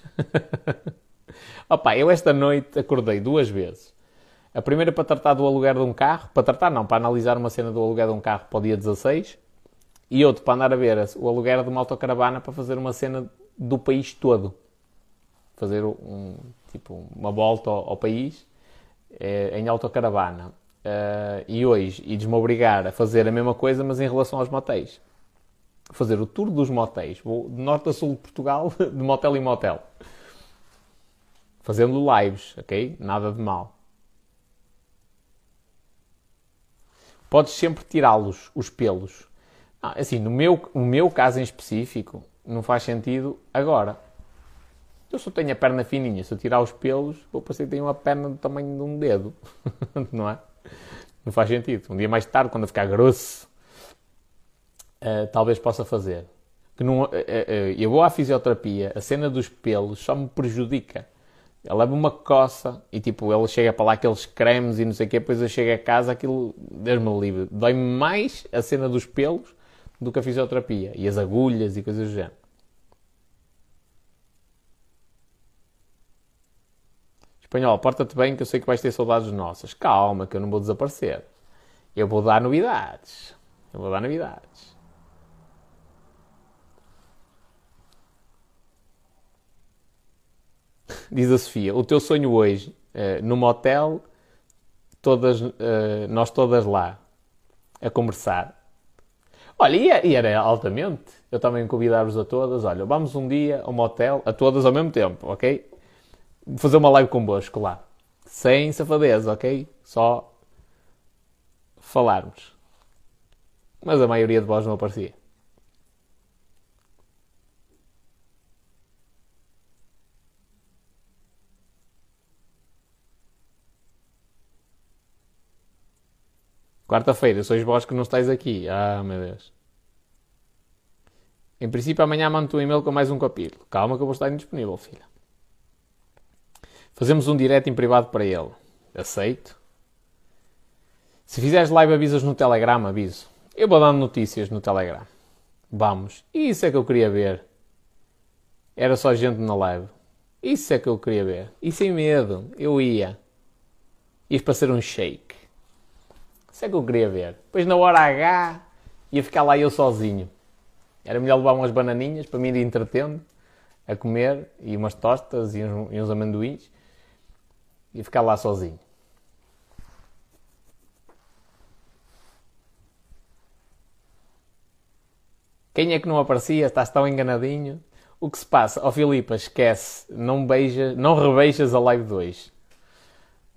Opa, eu esta noite acordei duas vezes. A primeira para tratar do aluguer de um carro. Para tratar não, para analisar uma cena do aluguer de um carro para o dia 16. E outro para andar a ver o aluguer de uma autocaravana para fazer uma cena do país todo. Fazer um, tipo, uma volta ao, ao país é, em autocaravana. Uh, e hoje, e me obrigar a fazer a mesma coisa, mas em relação aos motéis. Fazer o tour dos motéis. Vou de norte a sul de Portugal, de motel em motel. Fazendo lives, ok? Nada de mal. Podes sempre tirá-los, os pelos. Ah, assim, no meu, no meu caso em específico, não faz sentido agora. Eu só tenho a perna fininha, se eu tirar os pelos, vou parecer que tenho uma perna do tamanho de um dedo. não é? Não faz sentido. Um dia mais tarde, quando eu ficar grosso, uh, talvez possa fazer. Que não, uh, uh, eu vou à fisioterapia, a cena dos pelos só me prejudica. Ela leva uma coça e tipo, ele chega para lá aqueles cremes e não sei o quê, depois eu chego a casa, aquilo, Deus-me livre, dói-me mais a cena dos pelos do que a fisioterapia e as agulhas e coisas do género. Espanhol, porta-te bem que eu sei que vais ter saudades nossas. Calma, que eu não vou desaparecer. Eu vou dar novidades. Eu vou dar novidades. Diz a Sofia, o teu sonho hoje, uh, no motel, todas, uh, nós todas lá, a conversar. Olha, e, e era altamente. Eu também convidar-vos a todas. Olha, vamos um dia ao motel, a todas ao mesmo tempo, ok? Fazer uma live convosco lá. Sem safadeza, ok? Só falarmos. Mas a maioria de vós não aparecia. Quarta-feira, sois vós que não estáis aqui. Ah, meu Deus. Em princípio, amanhã mando um e-mail com mais um capítulo. Calma que eu vou estar indisponível, filha. Fazemos um direct em privado para ele. Aceito. Se fizeres live avisas no Telegram, aviso. Eu vou dando notícias no Telegram. Vamos. Isso é que eu queria ver. Era só gente na live. Isso é que eu queria ver. E sem medo. Eu ia. Ias para ser um shake. Isso é que eu queria ver. Depois na hora H ia ficar lá eu sozinho. Era melhor levar umas bananinhas para mim ir entretendo, a comer, e umas tostas e uns, e uns amendoins, e ficar lá sozinho. Quem é que não aparecia? Estás tão enganadinho. O que se passa? Ó oh, Filipa, esquece. Não beijas, não rebeijas a live 2.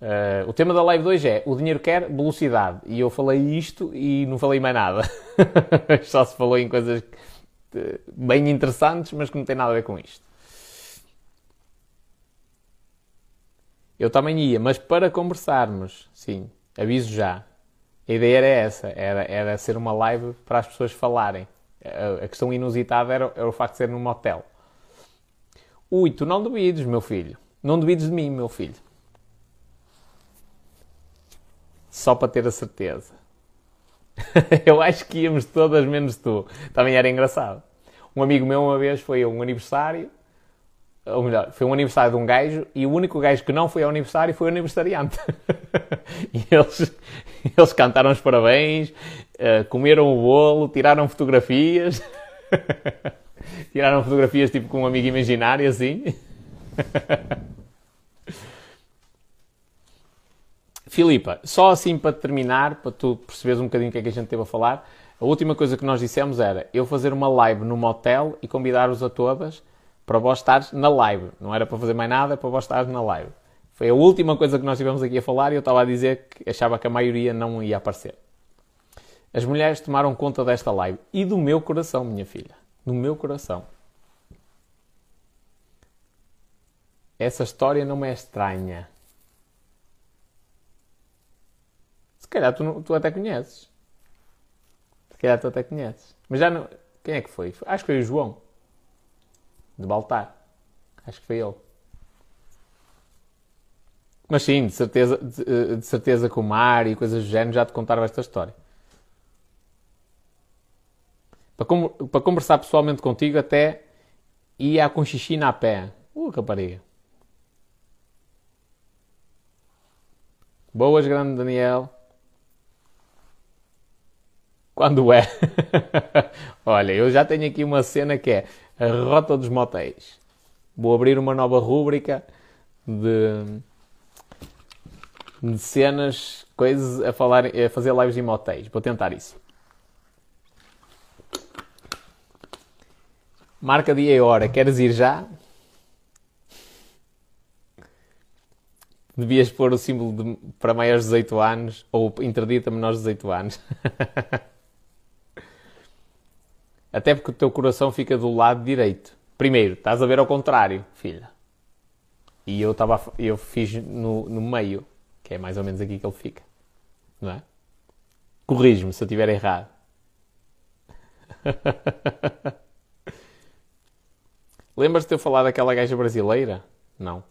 Uh, o tema da Live 2 é o dinheiro quer velocidade. E eu falei isto e não falei mais nada. Só se falou em coisas eh, bem interessantes, mas que não têm nada a ver com isto. Eu também ia, mas para conversarmos, sim, aviso já. A ideia era essa, era, era ser uma live para as pessoas falarem. A, a questão inusitada era, era, o facto de ser num motel. Ui, tu não duvides, meu filho. Não duvides de mim, meu filho. Só para ter a certeza. Eu acho que íamos todas menos tu. Também era engraçado. Um amigo meu uma vez foi a um aniversário ou melhor, foi um aniversário de um gajo e o único gajo que não foi ao aniversário foi o aniversariante. e eles, eles cantaram os parabéns, uh, comeram o bolo, tiraram fotografias. tiraram fotografias tipo com um amigo imaginário assim. Filipa, só assim para terminar, para tu perceberes um bocadinho o que é que a gente teve a falar, a última coisa que nós dissemos era eu fazer uma live no motel e convidar-vos a todas para vós estares na live. Não era para fazer mais nada, é para vós estares na live. Foi a última coisa que nós tivemos aqui a falar e eu estava a dizer que achava que a maioria não ia aparecer. As mulheres tomaram conta desta live e do meu coração, minha filha. Do meu coração. Essa história não me é estranha. Se calhar tu, tu até conheces. Se calhar tu até conheces. Mas já não. Quem é que foi? Acho que foi o João de Baltar. Acho que foi ele. Mas sim, de certeza, de, eh, de certeza que o mar e coisas do género já te contaram esta história. Para, com, para conversar pessoalmente contigo, até ia com xixi na pé. Uh, rapariga. Boas, grande Daniel. Quando é? Olha, eu já tenho aqui uma cena que é a rota dos motéis. Vou abrir uma nova rúbrica de, de cenas, coisas a, falar, a fazer lives em motéis. Vou tentar isso. Marca dia e hora. Queres ir já? Devias pôr o símbolo de, para maiores de 18 anos ou interdita menores de 18 anos. Até porque o teu coração fica do lado direito. Primeiro, estás a ver ao contrário, filha. E eu, tava, eu fiz no, no meio, que é mais ou menos aqui que ele fica. Não é? Corrige-me se eu estiver errado. Lembras-te de eu falar daquela gaja brasileira? Não.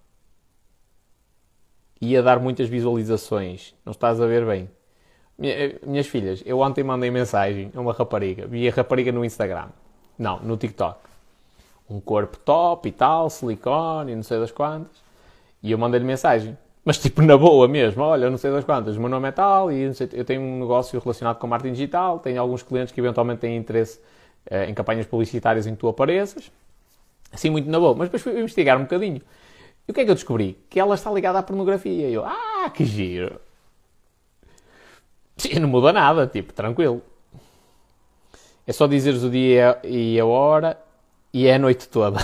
Ia dar muitas visualizações. Não estás a ver bem. Eh, minhas filhas, eu ontem mandei mensagem a uma rapariga, vi a rapariga no Instagram, não, no TikTok. Um corpo top e tal, silicone e não sei das quantas. E eu mandei-lhe mensagem. Mas tipo na boa mesmo, olha, não sei das quantas, o meu nome é tal e sei, eu tenho um negócio relacionado com marketing digital, tenho alguns clientes que eventualmente têm interesse eh, em campanhas publicitárias em que tu apareças. Assim muito na boa. Mas depois fui investigar um bocadinho. E o que é que eu descobri? Que ela está ligada à pornografia. E eu, ah, que giro. Sim, não muda nada, tipo, tranquilo. É só dizeres o dia e a hora e é a noite toda.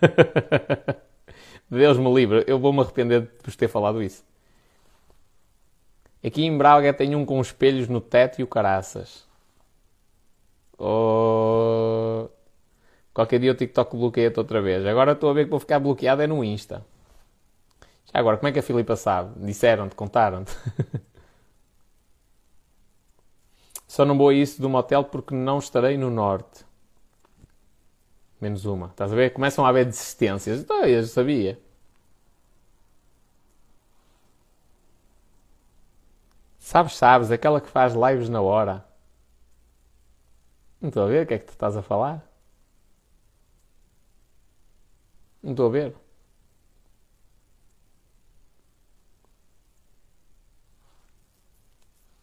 Deus me livre, eu vou-me arrepender de vos ter falado isso. Aqui em Braga tem um com espelhos no teto e o caraças. Oh... Qualquer dia o TikTok bloqueia-te outra vez. Agora estou a ver que vou ficar bloqueado é no Insta. Já agora, como é que a Filipa sabe? Disseram-te, contaram-te. Só não vou a isso do motel porque não estarei no norte. Menos uma. Estás a ver? Começam a haver desistências. Então, eu já sabia. Sabes, sabes, aquela que faz lives na hora. Não estou a ver o que é que tu estás a falar. Não estou a ver.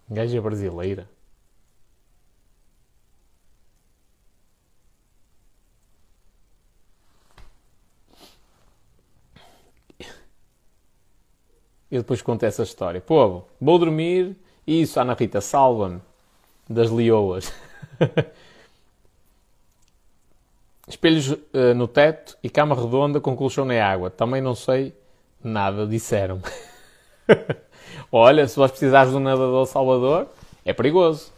Gaja brasileira. Eu depois conto essa história. Povo, vou dormir. Isso, Ana Rita, salva-me das lioas. Espelhos uh, no teto e cama redonda com colchão na água. Também não sei nada, disseram. Olha, se vós precisares de um nadador salvador, é perigoso.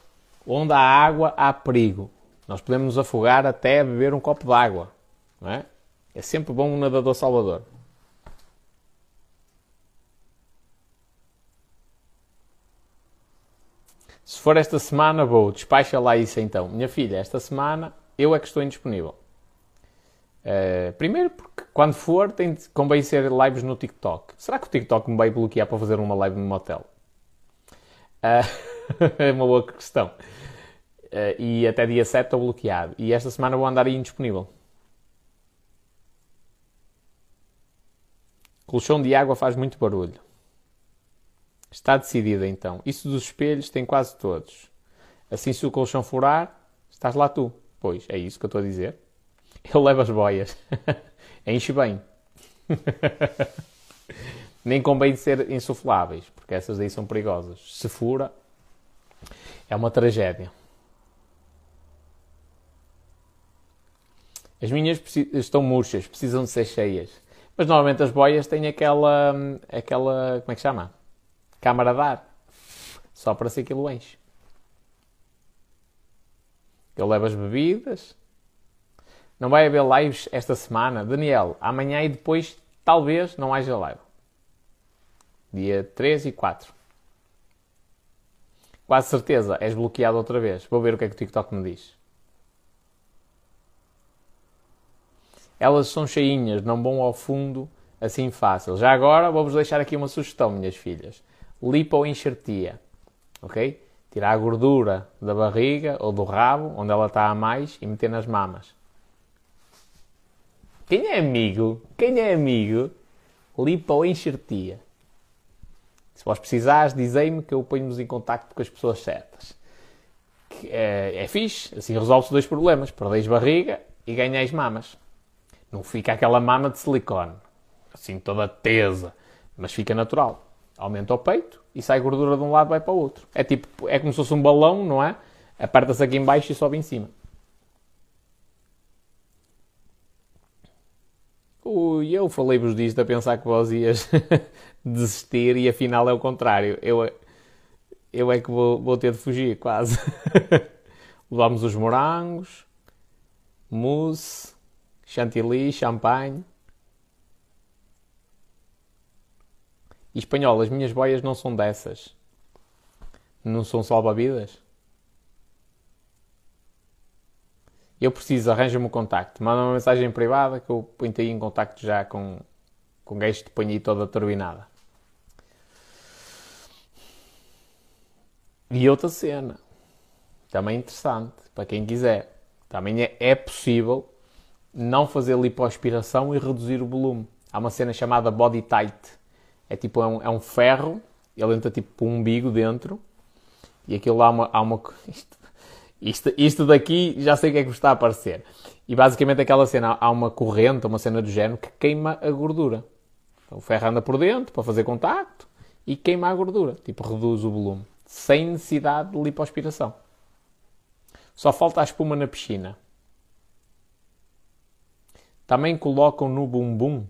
Onde há água, há perigo. Nós podemos nos afogar até beber um copo de água. Não é? é sempre bom um nadador salvador. Se for esta semana, vou. Despacha lá isso então. Minha filha, esta semana eu é que estou indisponível. Uh, primeiro porque quando for tem de, convém ser lives no TikTok. Será que o TikTok me vai bloquear para fazer uma live no motel? Uh, é uma boa questão. Uh, e até dia 7 estou bloqueado. E esta semana vou andar indisponível. Colchão de água faz muito barulho. Está decidido então. Isso dos espelhos tem quase todos. Assim, se o colchão furar, estás lá tu. Pois, é isso que eu estou a dizer. Eu levo as boias. Enche bem. Nem convém de ser insufláveis, porque essas aí são perigosas. Se fura, é uma tragédia. As minhas estão murchas, precisam de ser cheias. Mas normalmente as boias têm aquela. aquela. como é que chama? Câmara de ar. Só para ser aquilo enche. Eu levo as bebidas, não vai haver lives esta semana. Daniel, amanhã e depois talvez não haja live. Dia 3 e 4. Quase certeza, és bloqueado outra vez. Vou ver o que é que o TikTok me diz. Elas são cheinhas, não vão ao fundo assim fácil. Já agora vou-vos deixar aqui uma sugestão, minhas filhas. Lipoenxertia. Ok? Tirar a gordura da barriga ou do rabo, onde ela está a mais, e meter nas mamas. Quem é amigo? Quem é amigo? Lipoenxertia. Se vós precisares, dizei-me que eu ponho-vos em contacto com as pessoas certas. É, é fixe, assim resolve-se dois problemas. Perdeis barriga e ganhais mamas. Não fica aquela mama de silicone, assim toda tesa, mas fica natural. Aumenta o peito e sai gordura de um lado vai para o outro. É tipo, é como se fosse um balão, não é? Aperta-se aqui em baixo e sobe em cima. Ui, eu falei-vos disto a pensar que vós ias desistir e afinal é o contrário. Eu, eu é que vou, vou ter de fugir, quase. Levámos os morangos, mousse, chantilly, champanhe. Espanhol, as minhas boias não são dessas. Não são salva-vidas. eu preciso, arranja-me o contacto. Manda uma mensagem privada que eu ponho-te aí em contacto já com, com gajo que põe aí toda turbinada. E outra cena, também interessante, para quem quiser. Também é, é possível não fazer lipoaspiração e reduzir o volume. Há uma cena chamada body tight. É tipo, é um, é um ferro, ele entra tipo por um umbigo dentro, e aquilo lá há uma, há uma isto, isto, isto daqui já sei o que é que está a aparecer. E basicamente aquela cena, há uma corrente, uma cena do género, que queima a gordura. Então, o ferro anda por dentro para fazer contacto e queima a gordura. Tipo, reduz o volume. Sem necessidade de lipoaspiração. Só falta a espuma na piscina. Também colocam no bumbum,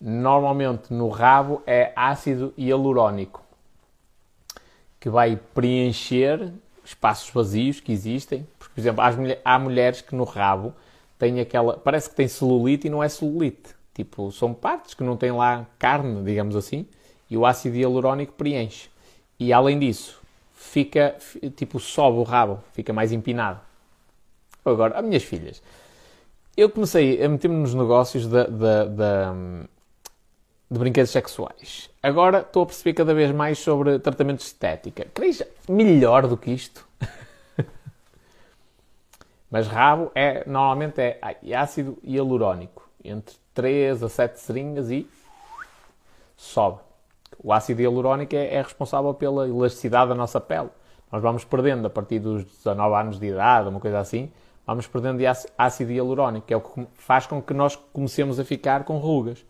normalmente no rabo, é ácido hialurónico, que vai preencher espaços vazios que existem. Porque, por exemplo, há mulheres que no rabo têm aquela. Parece que tem celulite e não é celulite. Tipo, são partes que não têm lá carne, digamos assim, e o ácido hialurónico preenche. E além disso, fica, tipo, sobe o rabo, fica mais empinado. Agora, as minhas filhas, eu comecei a meter-me nos negócios da, da, da, de brinquedos sexuais. Agora estou a perceber cada vez mais sobre tratamento de estética. Melhor do que isto? Mas rabo é, normalmente é ácido hialurónico. Entre 3 a 7 seringas e sobe. O ácido hialurónico é, é, responsável pela elasticidade da nossa pele. Nós vamos perdendo a partir dos 19 anos de idade, uma coisa assim, vamos perdendo de ácido hialurónico, que é o que faz com que nós comecemos a ficar com rugas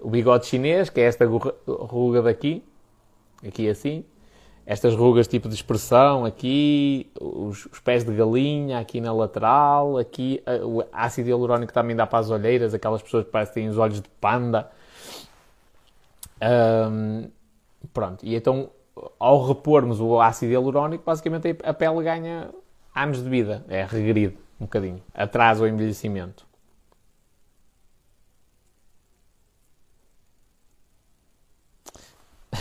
o bigode chinês, que é esta ruga daqui, aqui assim, estas rugas tipo de expressão aqui, os, os, pés de galinha aqui na lateral, aqui o ácido hialurónico também dá para as olheiras, aquelas pessoas que parecem que têm os olhos de panda. Um, pronto, e então ao repormos o ácido hialurónico, basicamente a pele ganha anos de vida, é regride um bocadinho, atrasa o envelhecimento.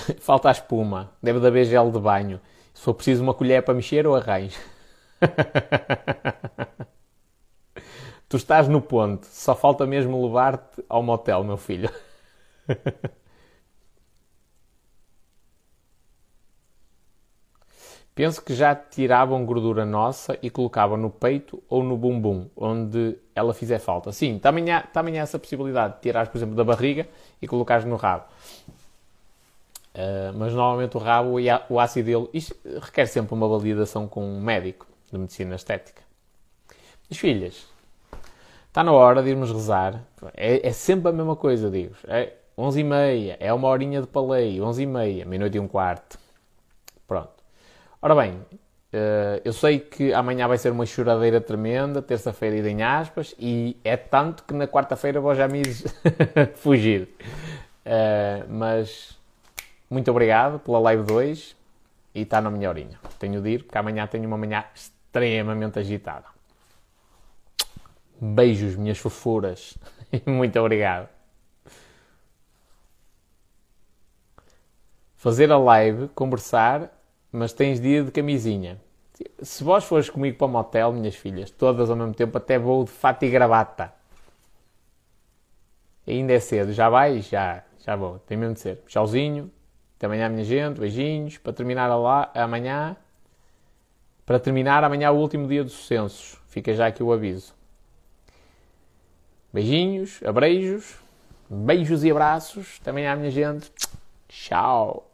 Falta a espuma. Deve de haver gel de banho. Se for preciso uma colher para mexer, ou arranjo. tu estás no ponto. Só falta mesmo levar-te ao motel, meu filho. Penso que já tiravam gordura nossa e colocavam no peito ou no bumbum, onde ela fizer falta. Sim, também há, também há essa possibilidade de tirar, por exemplo, da barriga e colocares no rabo. Uh, mas normalmente o rabo e o ácido dele, isto requer sempre uma validação com um médico de medicina estética. As filhas, está na hora de irmos rezar. É, é sempre a mesma coisa, digo. É 11 e meia, é uma horinha de paleio, 11 e meia, meia-noite e um quarto. Pronto. Ora bem, uh, eu sei que amanhã vai ser uma choradeira tremenda, terça-feira e em aspas, e é tanto que na quarta-feira vou já me fugir. Uh, mas muito obrigado pela live 2 e está na minha horinha. Tenho de ir, porque amanhã tenho uma manhã extremamente agitada. Beijos, minhas fofuras. Muito obrigado. Fazer a live, conversar, mas tens dia de camisinha. Se vós fores comigo para o motel, minhas filhas, todas ao mesmo tempo, até vou de fato e gravata. Ainda é cedo. Já vais? Já. Já vou. Tem mesmo de ser. Tchauzinho. Até amanhã, minha gente. Beijinhos. Para terminar lá, amanhã. Para terminar, amanhã é o último dia dos censos. Fica já aqui o aviso. Beijinhos, abreijos, beijos e abraços. Também à minha gente. Tchau.